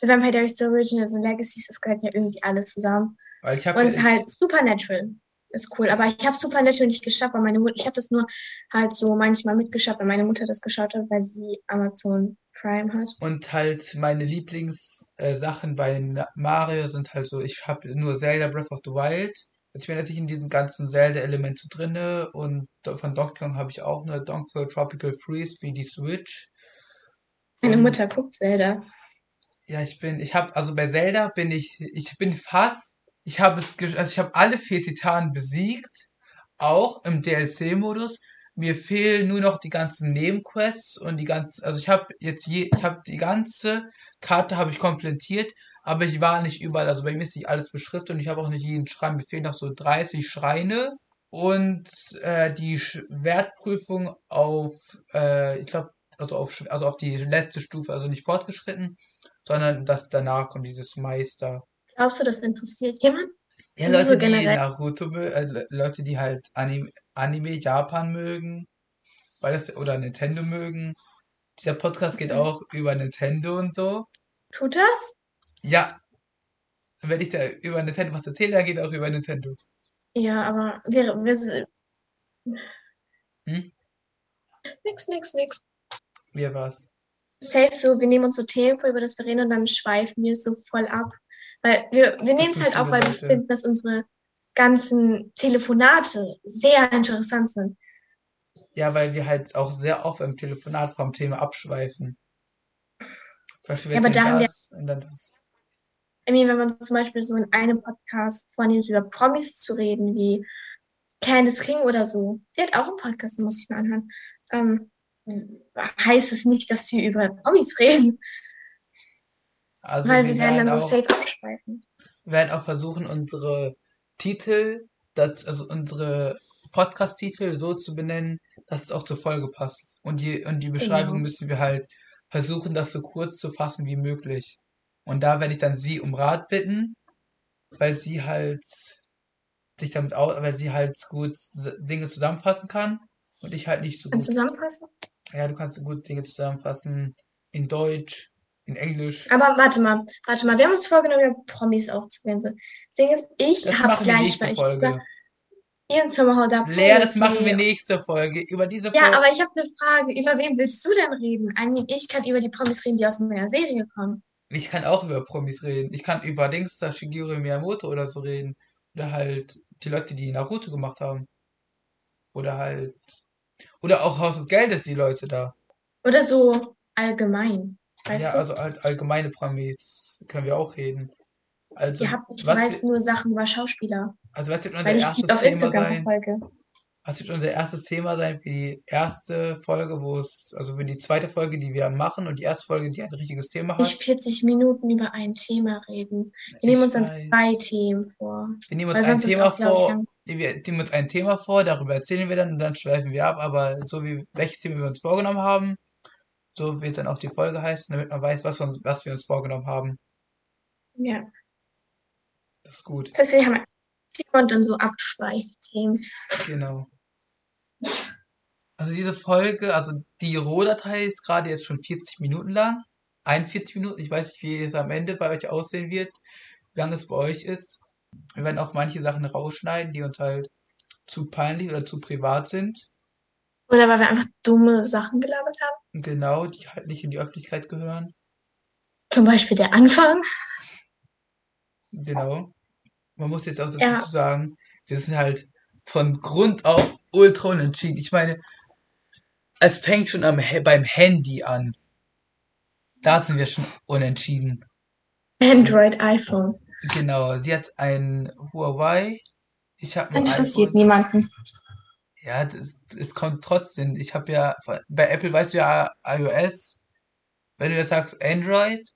The Vampire Diaries, The Originals und Legacies, das gehört ja irgendwie alles zusammen. weil ich Und ich, halt Supernatural ist cool. Aber ich habe Supernatural nicht geschaut, weil meine Mutter, ich habe das nur halt so manchmal mitgeschaut, weil meine Mutter das geschaut hat, weil sie Amazon Prime hat. Und halt meine Lieblingssachen äh, bei Mario sind halt so, ich habe nur Zelda Breath of the Wild. Ich bin nicht in diesem ganzen Zelda-Element so drinne und von Donkey Kong habe ich auch nur Donkey Kong Tropical Freeze für die Switch. Meine Und- Mutter guckt Zelda. Ja, ich bin, ich habe, also bei Zelda bin ich, ich bin fast, ich habe es, also ich habe alle vier Titanen besiegt, auch im DLC-Modus. Mir fehlen nur noch die ganzen Nebenquests und die ganzen, also ich habe jetzt je, ich habe die ganze Karte habe ich komplettiert, aber ich war nicht überall, also bei mir ist nicht alles beschriftet und ich habe auch nicht jeden Schrein, mir fehlen noch so 30 Schreine und äh, die Sch Wertprüfung auf, äh, ich glaube, also auf, also auf die letzte Stufe, also nicht fortgeschritten, sondern das danach kommt dieses Meister. Glaubst du, das interessiert jemand? Ja, Leute, so die Naruto, äh, Le- Leute, die halt Anime, Anime Japan mögen, weil das, oder Nintendo mögen. Dieser Podcast geht Mhm. auch über Nintendo und so. Tut das? Ja, wenn ich da über Nintendo was erzähle, dann geht auch über Nintendo. Ja, aber wir, wir Hm? nix, nix, nix. Mir war's. Safe so, wir nehmen uns so Themen vor, über das wir reden und dann schweifen wir so voll ab. Weil wir, wir nehmen es halt auch, weil wir finden, dass unsere ganzen Telefonate sehr interessant sind. Ja, weil wir halt auch sehr oft im Telefonat vom Thema abschweifen. Zum Beispiel, wir Ja, aber da haben wir- und dann das. I mean, wenn man zum Beispiel so in einem Podcast vornimmt, über Promis zu reden, wie Candice King oder so, die hat auch einen Podcast, muss ich mir anhören, ähm, heißt es nicht, dass wir über Promis reden, Also weil wir wir werden dann so auch safe abschweifen. wir werden auch versuchen, unsere Titel, das, also unsere Podcast-Titel so zu benennen, dass es auch zur Folge passt. Und die, und die Beschreibung Genau. müssen wir halt versuchen, das so kurz zu fassen wie möglich. Und da werde ich dann sie um Rat bitten, weil sie halt sich damit au weil sie halt gut Dinge zusammenfassen kann und ich halt nicht so Und gut. zusammenfassen? Ja, du kannst gut Dinge zusammenfassen in Deutsch, in Englisch. Aber warte mal, warte mal, wir haben uns vorgenommen, Promis auch. So, Das Ding ist, ich Das hab's machen wir leicht, nächste weil ich Folge. Ian Somerhalder Lea, das machen wir nächste Folge. Über diese Ja, Folge. aber ich habe eine Frage. Über wen willst du denn reden? Mean, ich kann über die Promis reden, die aus meiner Serie kommen. Ich kann auch über Promis reden. Ich kann über Dings, da Shigeru Miyamoto oder so reden. Oder halt die Leute, die Naruto gemacht haben. Oder halt. Oder auch Haus des Geldes, die Leute da. Oder so allgemein. Weißt Ja, du? also halt allgemeine Promis können wir auch reden. Also, Ihr habt, ich was, weiß nur Sachen über Schauspieler, also was wird unser erstes Thema sein? verfolge. Was wird unser erstes Thema sein für die erste Folge, wo es, also für die zweite Folge, die wir machen und die erste Folge, die ein richtiges Thema Nicht hat? 40 Minuten über ein Thema reden. Wir Ich nehmen uns dann zwei Themen vor. Wir nehmen uns ein Thema auch, ich, vor, lang. wir nehmen uns ein Thema vor, darüber erzählen wir dann und dann schweifen wir ab, aber so wie welche Themen wir uns vorgenommen haben, so wird dann auch die Folge heißen, damit man weiß, was wir uns, was wir uns vorgenommen haben. Ja. Das ist gut. Das heißt, wir haben Thema und dann so Abschweifthemen. Genau. Also diese Folge, also die Rohdatei ist gerade jetzt schon 40 Minuten lang. 41 Minuten. Ich weiß nicht, wie es am Ende bei euch aussehen wird, wie lange es bei euch ist. Wir werden auch manche Sachen rausschneiden, die uns halt zu peinlich oder zu privat sind. Oder weil wir einfach dumme Sachen gelabert haben. Genau, die halt nicht in die Öffentlichkeit gehören. Zum Beispiel der Anfang. Genau. Man muss jetzt auch dazu Ja. sagen, wir sind halt von Grund auf ultra unentschieden. Ich meine, es fängt schon am, beim Handy an. Da sind wir schon unentschieden. Android, iPhone. Genau, sie hat ein Huawei. Ich habe Interessiert iPhone. niemanden. Ja, es kommt trotzdem. Ich habe ja, bei Apple weißt du ja iOS. Wenn du jetzt sagst Android,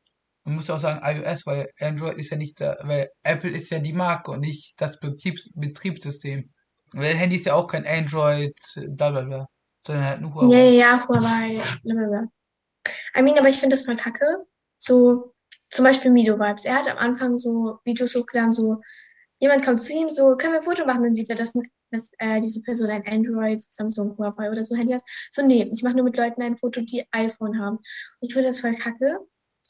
dann musst du auch sagen iOS, weil Android ist ja nicht weil Apple ist ja die Marke und nicht das Betriebs, Betriebssystem. Weil Handy ist ja auch kein Android, bla bla bla, sondern halt nur Huawei. ja, ja, Huawei. blablabla. I mean, aber ich finde das voll kacke. So, zum Beispiel Mido Vibes. Er hat am Anfang so Videos hochgeladen, so, jemand kommt zu ihm, so, können wir ein Foto machen? Dann sieht er, dass, dass äh, diese Person ein Android, Samsung, Huawei oder so Handy hat. So, nee, ich mache nur mit Leuten ein Foto, die iPhone haben. Und ich finde das voll kacke,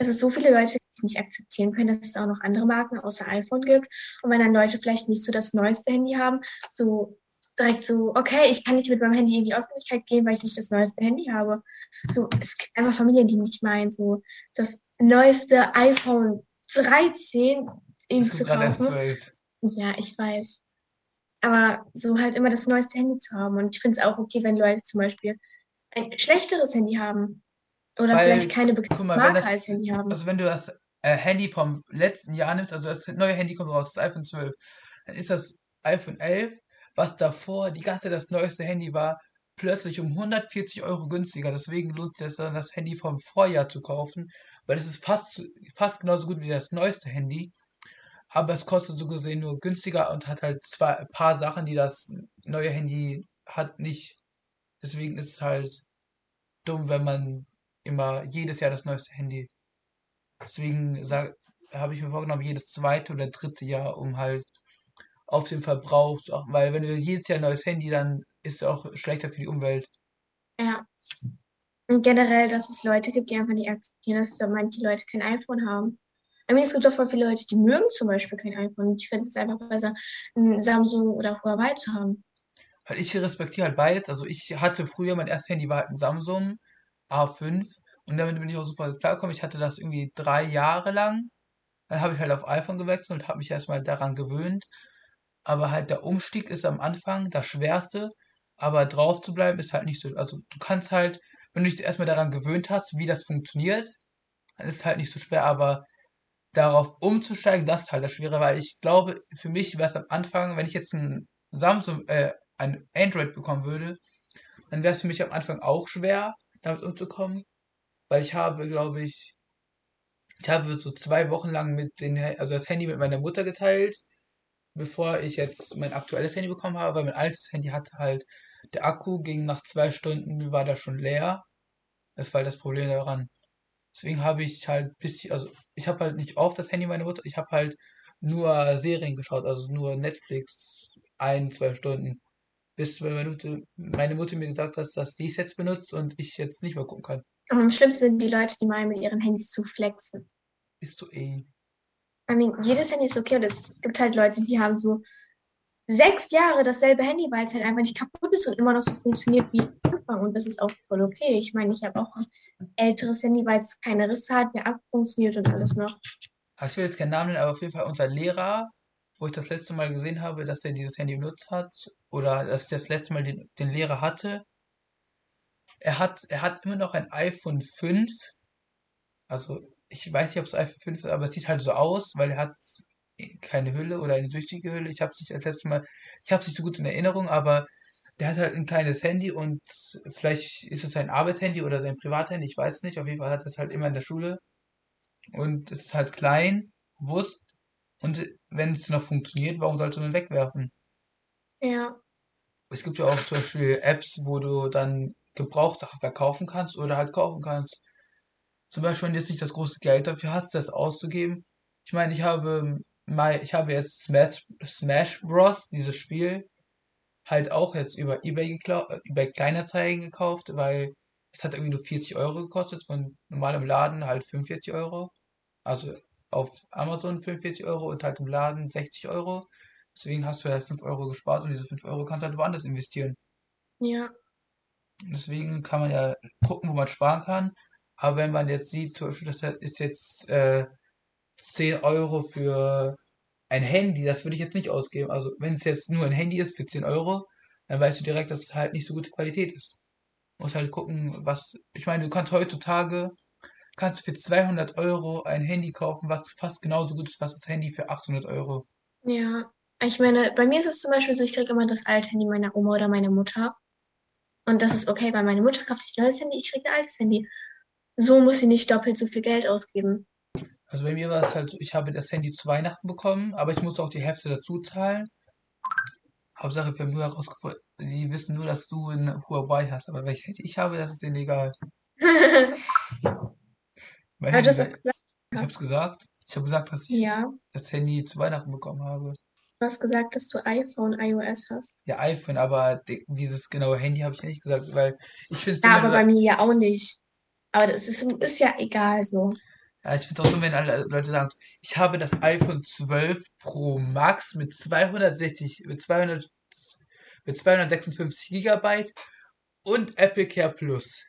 dass es so viele Leute nicht akzeptieren können, dass es auch noch andere Marken außer iPhone gibt. Und wenn dann Leute vielleicht nicht so das neueste Handy haben, so direkt so, okay, ich kann nicht mit meinem Handy in die Öffentlichkeit gehen, weil ich nicht das neueste Handy habe. So, es gibt einfach Familien, die nicht meinen, so das neueste iPhone 13 ihnen Ich zu kaufen. Ja, ich weiß. Aber so halt immer das neueste Handy zu haben. Und ich finde es auch okay, wenn Leute zum Beispiel ein schlechteres Handy haben. Oder Weil, vielleicht keine bekannte Marke als Handy haben. also wenn du das äh, Handy vom letzten Jahr nimmst, also das neue Handy kommt raus, das iPhone 12, dann ist das iPhone 11, was davor die ganze Zeit das neueste Handy war, plötzlich um 140 Euro günstiger. Deswegen lohnt es sich dann, das Handy vom Vorjahr zu kaufen, weil es ist fast, fast genauso gut wie das neueste Handy. Aber es kostet so gesehen nur günstiger und hat halt zwei ein paar Sachen, die das neue Handy hat, nicht. Deswegen ist es halt dumm, wenn man immer jedes Jahr das neueste Handy. Deswegen habe ich mir vorgenommen, jedes zweite oder dritte Jahr, um halt auf den Verbrauch zu achten. Weil wenn du jedes Jahr ein neues Handy, dann ist es auch schlechter für die Umwelt. Ja. Und generell, dass es Leute gibt, die einfach nicht akzeptieren, dass manche Leute kein iPhone haben. I mean, es gibt auch voll viele Leute, die mögen zum Beispiel kein iPhone. Und ich finde es einfach besser, ein Samsung oder Huawei zu haben. Weil ich respektiere halt beides. Also ich hatte früher, mein erstes Handy war halt ein Samsung A5 und damit bin ich auch super klargekommen. Ich hatte das irgendwie drei Jahre lang. Dann habe ich halt auf iPhone gewechselt und habe mich erstmal daran gewöhnt. Aber halt der Umstieg ist am Anfang das Schwerste. Aber drauf zu bleiben ist halt nicht so. Also du kannst halt, wenn du dich erstmal daran gewöhnt hast, wie das funktioniert, dann ist es halt nicht so schwer. Aber darauf umzusteigen, das ist halt das Schwere, weil ich glaube, für mich wäre es am Anfang, wenn ich jetzt ein Samsung, äh, ein Android bekommen würde, dann wäre es für mich am Anfang auch schwer, damit umzukommen, weil ich habe, glaube ich, ich habe so zwei Wochen lang mit den, also das Handy mit meiner Mutter geteilt, bevor ich jetzt mein aktuelles Handy bekommen habe, weil mein altes Handy hatte halt, der Akku ging nach zwei Stunden, war da schon leer. Das war halt das Problem daran. Deswegen habe ich halt bisschen, also ich habe halt nicht oft das Handy meiner Mutter, ich habe halt nur Serien geschaut, also nur Netflix, ein, zwei Stunden. Bis meine Mutter, meine Mutter mir gesagt hat, dass sie es jetzt benutzt und ich jetzt nicht mehr gucken kann. Am schlimmsten sind die Leute, die meinen, mit ihren Handys zu flexen. Ist so eh. I mean, jedes Handy ist okay und es gibt halt Leute, die haben so sechs Jahre dasselbe Handy, weil es halt einfach nicht kaputt ist und immer noch so funktioniert wie am Anfang. Und das ist auch voll okay. Ich meine, ich habe auch ein älteres Handy, weil es keine Risse hat, der Akku funktioniert und alles noch. Ich will jetzt keinen Namen nennen, aber auf jeden Fall unser Lehrer, wo ich das letzte Mal gesehen habe, dass er dieses Handy benutzt hat, oder dass ich das letzte Mal den, den Lehrer hatte, er hat, er hat immer noch ein iPhone 5. Also, ich weiß nicht, ob es iPhone 5 ist, aber es sieht halt so aus, weil er hat keine Hülle oder eine durchsichtige Hülle. Ich habe es nicht als letztes Mal, ich habe es nicht so gut in Erinnerung, aber der hat halt ein kleines Handy und vielleicht ist es sein Arbeitshandy oder sein Privathandy, ich weiß nicht. Auf jeden Fall hat er es halt immer in der Schule. Und es ist halt klein, bewusst. Und wenn es noch funktioniert, warum sollte man wegwerfen? Ja. Es gibt ja auch zum Beispiel Apps, wo du dann Gebrauchtsachen verkaufen kannst oder halt kaufen kannst. Zum Beispiel, wenn du jetzt nicht das große Geld dafür hast, das auszugeben. Ich meine, ich habe mal, ich habe jetzt Smash, Smash Bros. dieses Spiel halt auch jetzt über eBay über Kleinanzeigen gekauft, weil es hat irgendwie nur 40 Euro gekostet und normal im Laden halt 45 Euro. Also auf Amazon 45 Euro und halt im Laden 60 Euro. Deswegen hast du halt 5 Euro gespart und diese 5 Euro kannst du halt woanders investieren. Ja. Deswegen kann man ja gucken, wo man sparen kann. Aber wenn man jetzt sieht, zum Beispiel, das ist jetzt äh, 10 Euro für ein Handy, das würde ich jetzt nicht ausgeben. Also wenn es jetzt nur ein Handy ist für 10 Euro, dann weißt du direkt, dass es halt nicht so gute Qualität ist. Muss halt gucken, was. Ich meine, du kannst heutzutage kannst für 200 Euro ein Handy kaufen, was fast genauso gut ist, was das Handy für 800 Euro. Ja. Ich meine, bei mir ist es zum Beispiel so, ich kriege immer das alte Handy meiner Oma oder meiner Mutter. Und das ist okay, weil meine Mutter kauft sich ein neues Handy, ich kriege ein altes Handy. So muss sie nicht doppelt so viel Geld ausgeben. Also bei mir war es halt so, ich habe das Handy zu Weihnachten bekommen, aber ich musste auch die Hälfte dazu zahlen. Hauptsache, wir haben nur herausgefunden, sie wissen nur, dass du ein Huawei hast, aber welches Handy ich habe, das ist denen egal. <laughs> Mein Handy, ich hab's gesagt. Ich habe gesagt, dass ich ja. das Handy zu Weihnachten bekommen habe. Du hast gesagt, dass du iPhone, iOS hast. Ja, iPhone, aber di- dieses genaue Handy habe ich ja nicht gesagt, weil ich finde es Ja, aber bei mir ja auch nicht. Aber das ist, ist ja egal so. ja, ich finde es auch dumm, wenn alle Leute sagen, ich habe das iPhone 12 Pro Max mit 260, mit 200, mit 256 Gigabyte und Apple Care Plus.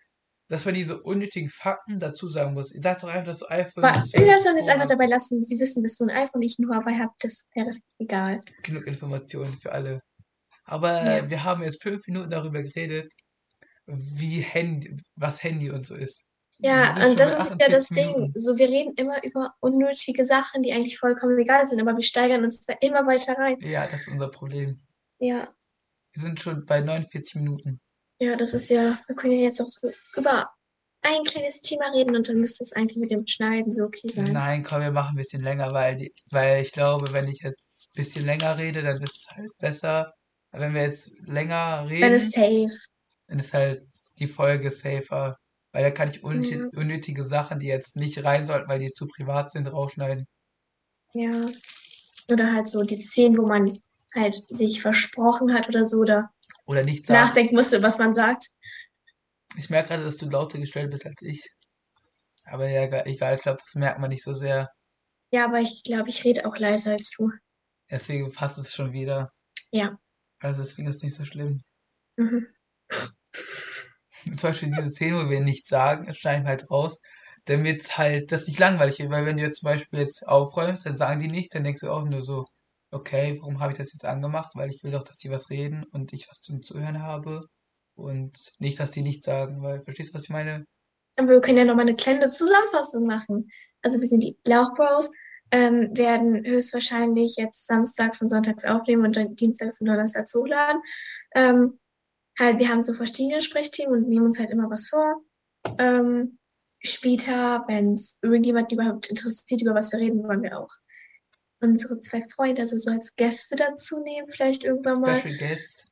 Dass man diese unnötigen Fakten dazu sagen muss. Sag doch einfach, dass du iPhone 12 lass uns jetzt Pro einfach hast. dabei lassen. Sie wissen, dass du ein iPhone, ich ein Huawei habe. Das, Rest ist egal. genug Informationen für alle. Aber Ja. wir haben jetzt fünf Minuten darüber geredet, wie Handy, was Handy und so ist. Ja, und das ist wieder das 48 Ding. So, wir reden immer über unnötige Sachen, die eigentlich vollkommen egal sind, aber wir steigern uns da immer weiter rein. Ja, das ist unser Problem. Ja, Wir sind schon bei 49 Minuten. Ja, das ist ja, wir können ja jetzt auch so über ein kleines Thema reden und dann müsste es eigentlich mit dem Schneiden so okay sein. Nein, komm, wir machen ein bisschen länger, weil die, weil ich glaube, wenn ich jetzt ein bisschen länger rede, dann ist es halt besser. Wenn wir jetzt länger Dann reden, ist safe. dann ist halt die Folge safer. Weil da kann ich unnöti- Ja. unnötige Sachen, die jetzt nicht rein sollten, weil die zu privat sind, rausschneiden. Ja. Oder halt so die Szenen, wo man halt sich versprochen hat oder so oder Oder nicht sagen. nachdenken musste, was man sagt. Ich merke gerade, dass du lauter gestellt bist als ich. Aber ja, egal, ich glaube, das merkt man nicht so sehr. Ja, aber ich glaube, ich rede auch leiser als du. Deswegen passt es schon wieder. Ja. Also deswegen ist es nicht so schlimm. Mhm. Zum Beispiel diese Szene, wo wir nichts sagen, schneiden wir halt raus, damit halt das nicht langweilig wird. Weil wenn du jetzt zum Beispiel jetzt aufräumst, dann sagen die nicht, dann denkst du auch nur so, okay, warum habe ich das jetzt angemacht? Weil ich will doch, dass die was reden und ich was zum Zuhören habe. Und nicht, dass die nichts sagen, weil, verstehst du, was ich meine? Aber wir können ja nochmal eine kleine Zusammenfassung machen. Also wir sind die Lauchbros, ähm, werden höchstwahrscheinlich jetzt samstags und sonntags aufnehmen und dann dienstags und donnerstags hochladen. Ähm, halt, wir haben so verschiedene Sprechthemen und nehmen uns halt immer was vor. Ähm, später, wenn es irgendjemand überhaupt interessiert, über was wir reden, wollen wir auch unsere zwei Freunde, also so als Gäste dazu nehmen, vielleicht irgendwann mal. Special Guest.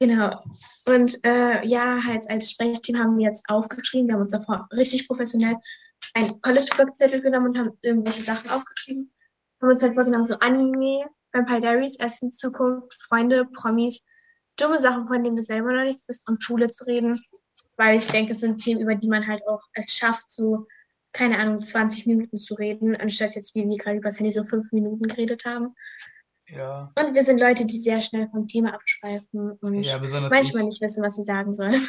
Genau. Und äh, ja, halt als Sprechteam haben wir jetzt aufgeschrieben. Wir haben uns davor richtig professionell einen College-Blog-Zettel genommen und haben irgendwelche Sachen aufgeschrieben. Haben uns halt vorgenommen, so Anime, Vampire Diaries, Essen, Zukunft, Freunde, Promis, dumme Sachen, von denen du selber noch nichts wisst und Schule zu reden. Weil ich denke, es sind Themen, über die man halt auch es schafft, so, keine Ahnung, 20 Minuten zu reden, anstatt jetzt, wie wir gerade über das Handy so fünf Minuten geredet haben. Ja. Und wir sind Leute, die sehr schnell vom Thema abschweifen und Ja, manchmal ich. nicht wissen, was sie sagen sollen.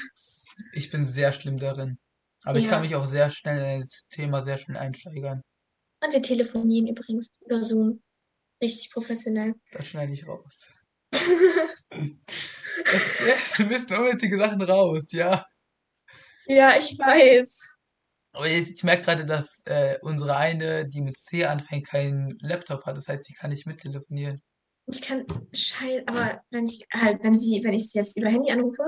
Ich bin sehr schlimm darin. Aber ich Ja. kann mich auch sehr schnell in das Thema sehr schnell einsteigern. Und wir telefonieren übrigens über Zoom. Richtig professionell. Das schneide ich raus. <laughs> Es, es müssen unnötige Sachen raus, ja. Ja, ich weiß. Aber jetzt, ich merke gerade, dass äh, unsere eine, die mit C anfängt, keinen Laptop hat. Das heißt, sie kann nicht mittelefonieren. Ich kann, scheiße, aber wenn ich halt, wenn sie, wenn ich sie jetzt über Handy anrufe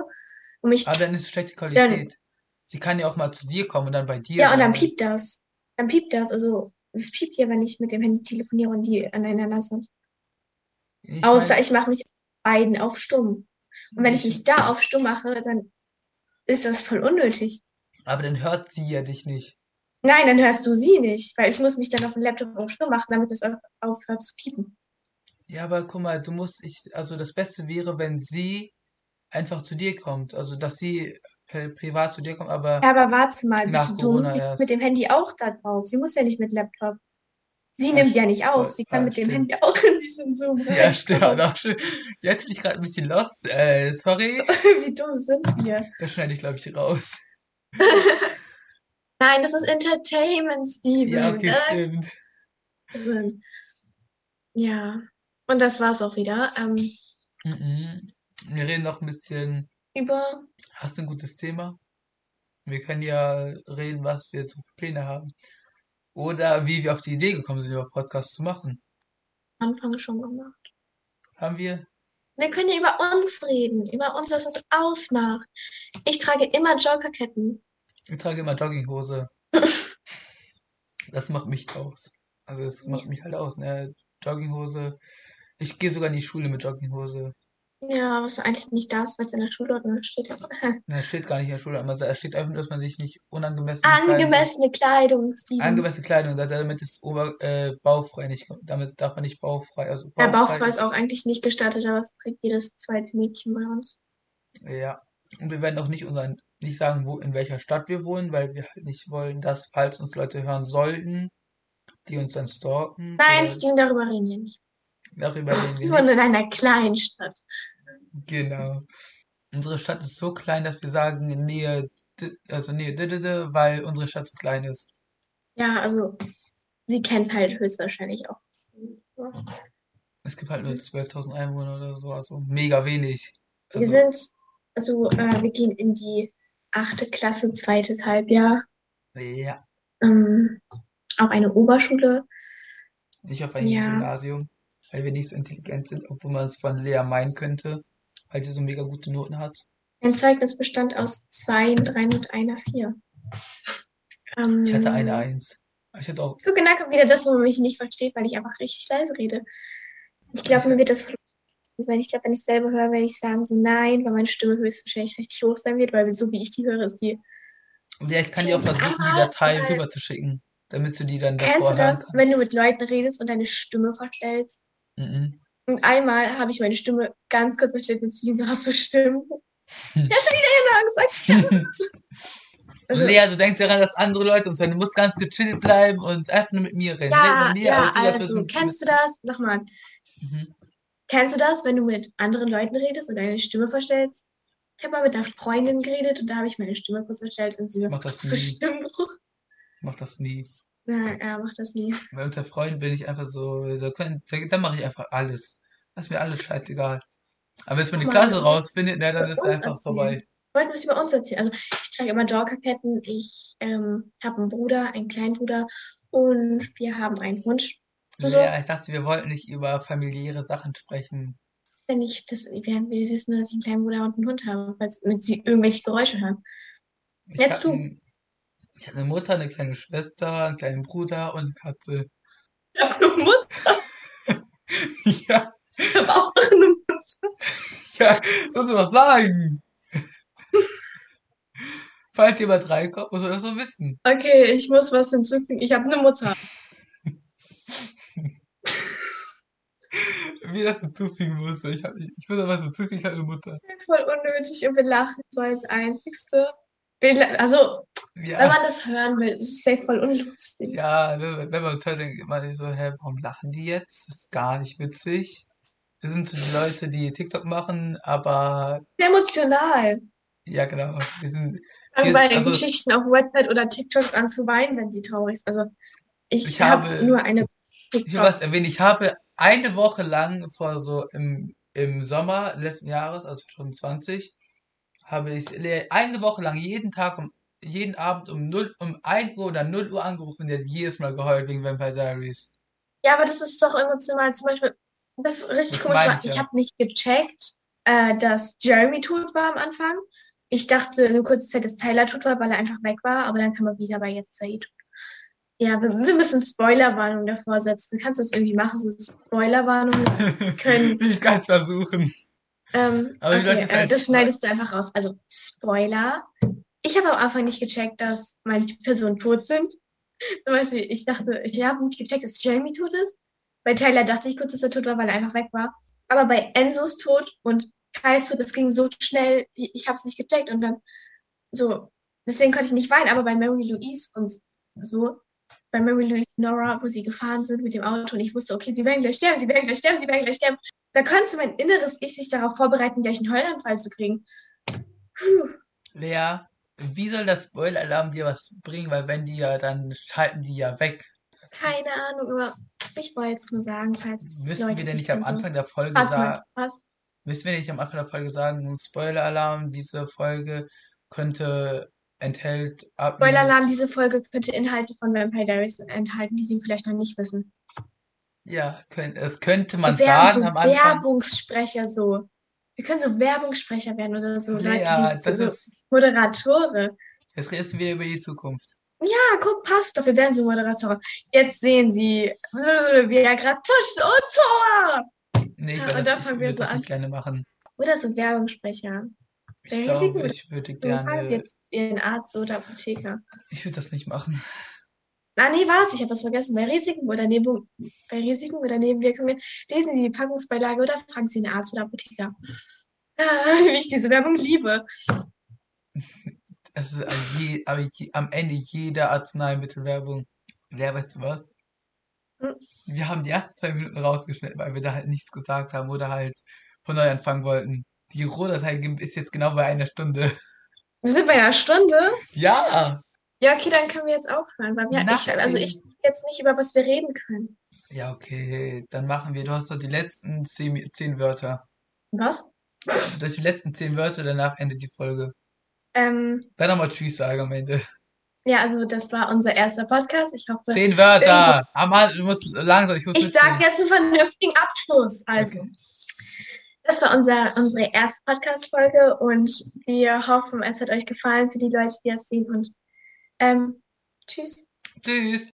und mich, Aber dann ist es schlechte Qualität. Sie kann ja auch mal zu dir kommen und dann bei dir ja, und dann piept das. Dann piept das, also, es piept ja, wenn ich mit dem Handy telefoniere und die aneinander sind. Ich Außer mein, ich mache mich beiden auf stumm. Und wenn ich mich da auf stumm mache, dann ist das voll unnötig. Aber dann hört sie ja dich nicht. Nein, dann hörst du sie nicht, weil ich muss mich dann auf dem Laptop auf stumm machen, damit es auf- aufhört zu piepen. Ja, aber guck mal, du musst, ich, also das Beste wäre, wenn sie einfach zu dir kommt. Also, dass sie privat zu dir kommt, aber Ja, aber warte mal, bist du dumm? Sie erst. mit dem Handy auch da drauf. Sie muss ja nicht mit Laptop. Sie Ja, nimmt ja nicht auf. Sie kann ja, mit dem stimmt. Handy auch in diesem Zoom <laughs> Ja, rein. stimmt. Auch schön. Jetzt bin ich gerade ein bisschen lost. Äh, sorry. <laughs> Wie dumm sind wir? Das schneide ich, glaube ich, raus. <laughs> Nein, das ist Entertainment, Steven. Ja, okay, ne? stimmt. Ja, und das war's auch wieder. Ähm. Wir reden noch ein bisschen. über, Hast du ein gutes Thema? Wir können ja reden, was wir so für Pläne haben. Oder wie wir auf die Idee gekommen sind, über Podcasts zu machen. Anfang schon gemacht. Haben wir? Wir können ja über uns reden, über uns, was es ausmacht. Ich trage immer Jokerketten. Ich trage immer Jogginghose. <laughs> Das macht mich aus. Also es macht mich halt aus, ne? Jogginghose. Ich gehe sogar in die Schule mit Jogginghose. Ja, was eigentlich nicht da ist, weil es in der Schulordnung steht. <laughs> Na, es steht gar nicht in der Schule, aber es steht einfach nur, dass man sich nicht unangemessen. Angemessene Kleidung, Steven. Angemessene Kleidung, da- damit ist Ober, äh, bauchfrei nicht, damit darf man nicht bauchfrei, also Ja, bauchfrei Bauchfrei ist auch eigentlich nicht gestattet, aber es trägt jedes zweite Mädchen bei uns. Ja. Und wir werden auch nicht unseren, nicht sagen, wo, in welcher Stadt wir wohnen, weil wir halt nicht wollen, dass, falls uns Leute hören sollten, die uns dann stalken, Nein, Steven, darüber reden wir nicht. Darüber reden Wir wir wohnen in nicht. einer kleinen Stadt. Genau. Unsere Stadt ist so klein, dass wir sagen, Nähe, also Nähe, weil unsere Stadt so klein ist. Ja, also sie kennt halt höchstwahrscheinlich auch. Es gibt halt nur 12.000 Einwohner oder so, also mega wenig. Wir Also, sind, also äh, wir gehen in die achte Klasse, zweites Halbjahr. ja, Ähm, auch eine Oberschule. nicht auf einem Ja. Gymnasium, weil wir nicht so intelligent sind, obwohl man es von Lea meinen könnte, weil sie so mega gute Noten hat. Mein Zeugnis bestand aus zwei Dreien und einer Vier. Ähm, Ich hatte eine Eins. Ich hatte auch, Guck, genau kommt wieder das, wo man mich nicht versteht, weil ich einfach richtig leise rede. Ich glaube, mir wird das sein. Ich glaube, wenn ich selber höre, werde ich sagen so nein, weil meine Stimme höchstwahrscheinlich richtig hoch sein wird, weil so wie ich die höre, ist die. Lea, ich kann dir auch versuchen, die Datei rüber zu schicken, damit du die dann Kennst davor du das, hören wenn du mit Leuten redest und deine Stimme verstellst? Mhm. Und einmal habe ich meine Stimme ganz kurz verstellt und sie so, hast du Stimmen? Ja, schon wieder jemand gesagt. <laughs> Also, Lea, du denkst daran, dass andere Leute uns hören. Du musst ganz gechillt bleiben und einfach nur mit mir reden. Red ja, mit mir, ja, also, kennst du das? Nochmal. Mhm. Kennst du das, wenn du mit anderen Leuten redest und deine Stimme verstellst? Ich habe mal mit einer Freundin geredet und da habe ich meine Stimme kurz verstellt und sie so, Mach das nie. Stimmbruch? Mach das nie. Nein, er macht das nie. Weil unter Freunden bin ich einfach so, so dann mache ich einfach alles. Das ist mir alles scheißegal. Aber wenn es von die Klasse rausfindet, na, dann ist uns einfach erzählen. vorbei. Ich wollte was über uns erzählen. Also ich trage immer Jokerketten. Ich ähm, habe einen Bruder, einen kleinen Bruder und wir haben einen Hund. Also, Lea, ich dachte, wir wollten nicht über familiäre Sachen sprechen. wenn ich das, wir, wir wissen, dass ich einen kleinen Bruder und einen Hund habe, falls sie irgendwelche Geräusche hören. Ich Jetzt du. ein- Ich habe eine Mutter, eine kleine Schwester, einen kleinen Bruder und eine Katze. Ich habe eine Mutter, <laughs> Ja, ich habe auch noch eine Mutter. <laughs> ja, sollst du was sagen? <laughs> Falls jemand reinkommt, muss er das so wissen. Okay, ich muss was hinzufügen. Ich habe eine Mutter. Wie das hinzufügen musste. Ich, hab, ich muss aber hinzufügen, ich habe eine Mutter. Voll unnötig und wir lachen so als Einzigste. Wir la- Also, wenn Ja, man das hören will, ist es safe voll unlustig. ja, wenn, wenn man hört, denkt man so, hä, warum lachen die jetzt? Das ist gar nicht witzig. Wir sind so die Leute, die TikTok machen, aber emotional. ja, genau. Wir sind, Wir- bei also- Geschichten auf Wattpad oder TikTok an zu weinen, wenn sie traurig sind. Also, ich, Ich habe habe- nur eine ich TikTok. was erwähnen. Ich habe eine Woche lang vor so im, im Sommer letzten Jahres, also 2020, habe ich eine Woche lang jeden Tag um jeden Abend um 0, um 1 Uhr oder 0 Uhr angerufen und der hat jedes Mal geheult wegen Vampire Diaries. Ja, aber das ist doch emotional. Zum Beispiel, das ist richtig Das komisch. ich Ich ja. habe nicht gecheckt, äh, dass Jeremy tot war am Anfang. Ich dachte eine kurze Zeit, dass Tyler tot war, weil er einfach weg war, aber dann kam er wieder bei jetzt Said. Ja, wir, wir müssen Spoilerwarnung davor setzen. Du kannst das irgendwie machen, so Spoilerwarnung. <laughs> können. ich kann es versuchen. Ähm, Aber okay, das äh, als das schneidest du einfach raus. Also, Spoiler. Ich habe am Anfang nicht gecheckt, dass manche Personen tot sind. <laughs> Zum Beispiel, ich dachte, ich habe nicht gecheckt, dass Jamie tot ist. Bei Tyler dachte ich kurz, dass er tot war, weil er einfach weg war. Aber bei Enzos Tod und Kais Tod, das ging so schnell, ich, ich habe es nicht gecheckt und dann so, deswegen konnte ich nicht weinen. Aber bei Mary Louise und so, bei Mary Louise Nora, wo sie gefahren sind mit dem Auto und ich wusste, okay, sie werden gleich sterben, sie werden gleich sterben, sie werden gleich sterben. Da konnte mein inneres Ich sich darauf vorbereiten, gleich einen Heulanfall zu kriegen. Puh. Lea, wie soll das Spoiler-Alarm dir was bringen? Weil wenn die ja, dann schalten die ja weg. Das Keine Ahnung, aber ich wollte es nur sagen, falls es Müssen Leute wir denn nicht am so. Anfang der Folge sagen, müssen wir nicht am Anfang der Folge sagen, Spoiler-Alarm, diese Folge könnte, enthält Spoiler-Alarm, diese Folge könnte Inhalte von Vampire Diaries enthalten, die Sie vielleicht noch nicht wissen. Ja, könnt, das könnte man wir werden sagen so am Anfang. Werbungssprecher so. Wir können so Werbungssprecher werden oder so. Leute, die so, das so ist, Moderatore. jetzt redest du wieder über die Zukunft. Ja, guck, passt doch, wir werden so Moderatoren. Jetzt sehen Sie, äh, Viagra Tusch und Tor! Nee, ich Ja, würde das, ich wir so das nicht gerne machen. Oder so Werbungssprecher. Ich Der glaube, Risiken- ich würde So, fragen Sie gerne, jetzt Ihren Arzt oder Apotheker. ich würde das nicht machen. Ah, nee, warte, ich habe was vergessen. Bei Risiken oder, Neben bei Risiken oder Nebenwirkungen lesen Sie die Packungsbeilage oder fragen Sie einen Arzt oder Apotheker. Ah, <laughs> wie ich diese Werbung liebe. Es ist am, je, am, am Ende jeder Arzneimittelwerbung. Ja, weißt du was? Hm. Wir haben die ersten zwei Minuten rausgeschnitten, weil wir da halt nichts gesagt haben oder halt von neu anfangen wollten. Die Rohdatei ist jetzt genau bei einer Stunde. Wir sind bei einer Stunde. Ja! Ja, okay, dann können wir jetzt aufhören. Weil wir, ich, also ich weiß jetzt nicht, über was wir reden können. Ja, okay, dann machen wir. Du hast doch die letzten zehn, zehn Wörter. Was? Du hast die letzten zehn Wörter, danach endet die Folge. Ähm, Dann nochmal Tschüss sagen am Ende. ja, also das war unser erster Podcast. Ich hoffe, Zehn Wörter! Am An- du musst langsam, ich muss ich sage jetzt einen vernünftigen Abschluss. Also, Okay. das war unser, unsere erste Podcast-Folge und wir hoffen, es hat euch gefallen für die Leute, die das sehen und ähm, tschüss. Tschüss!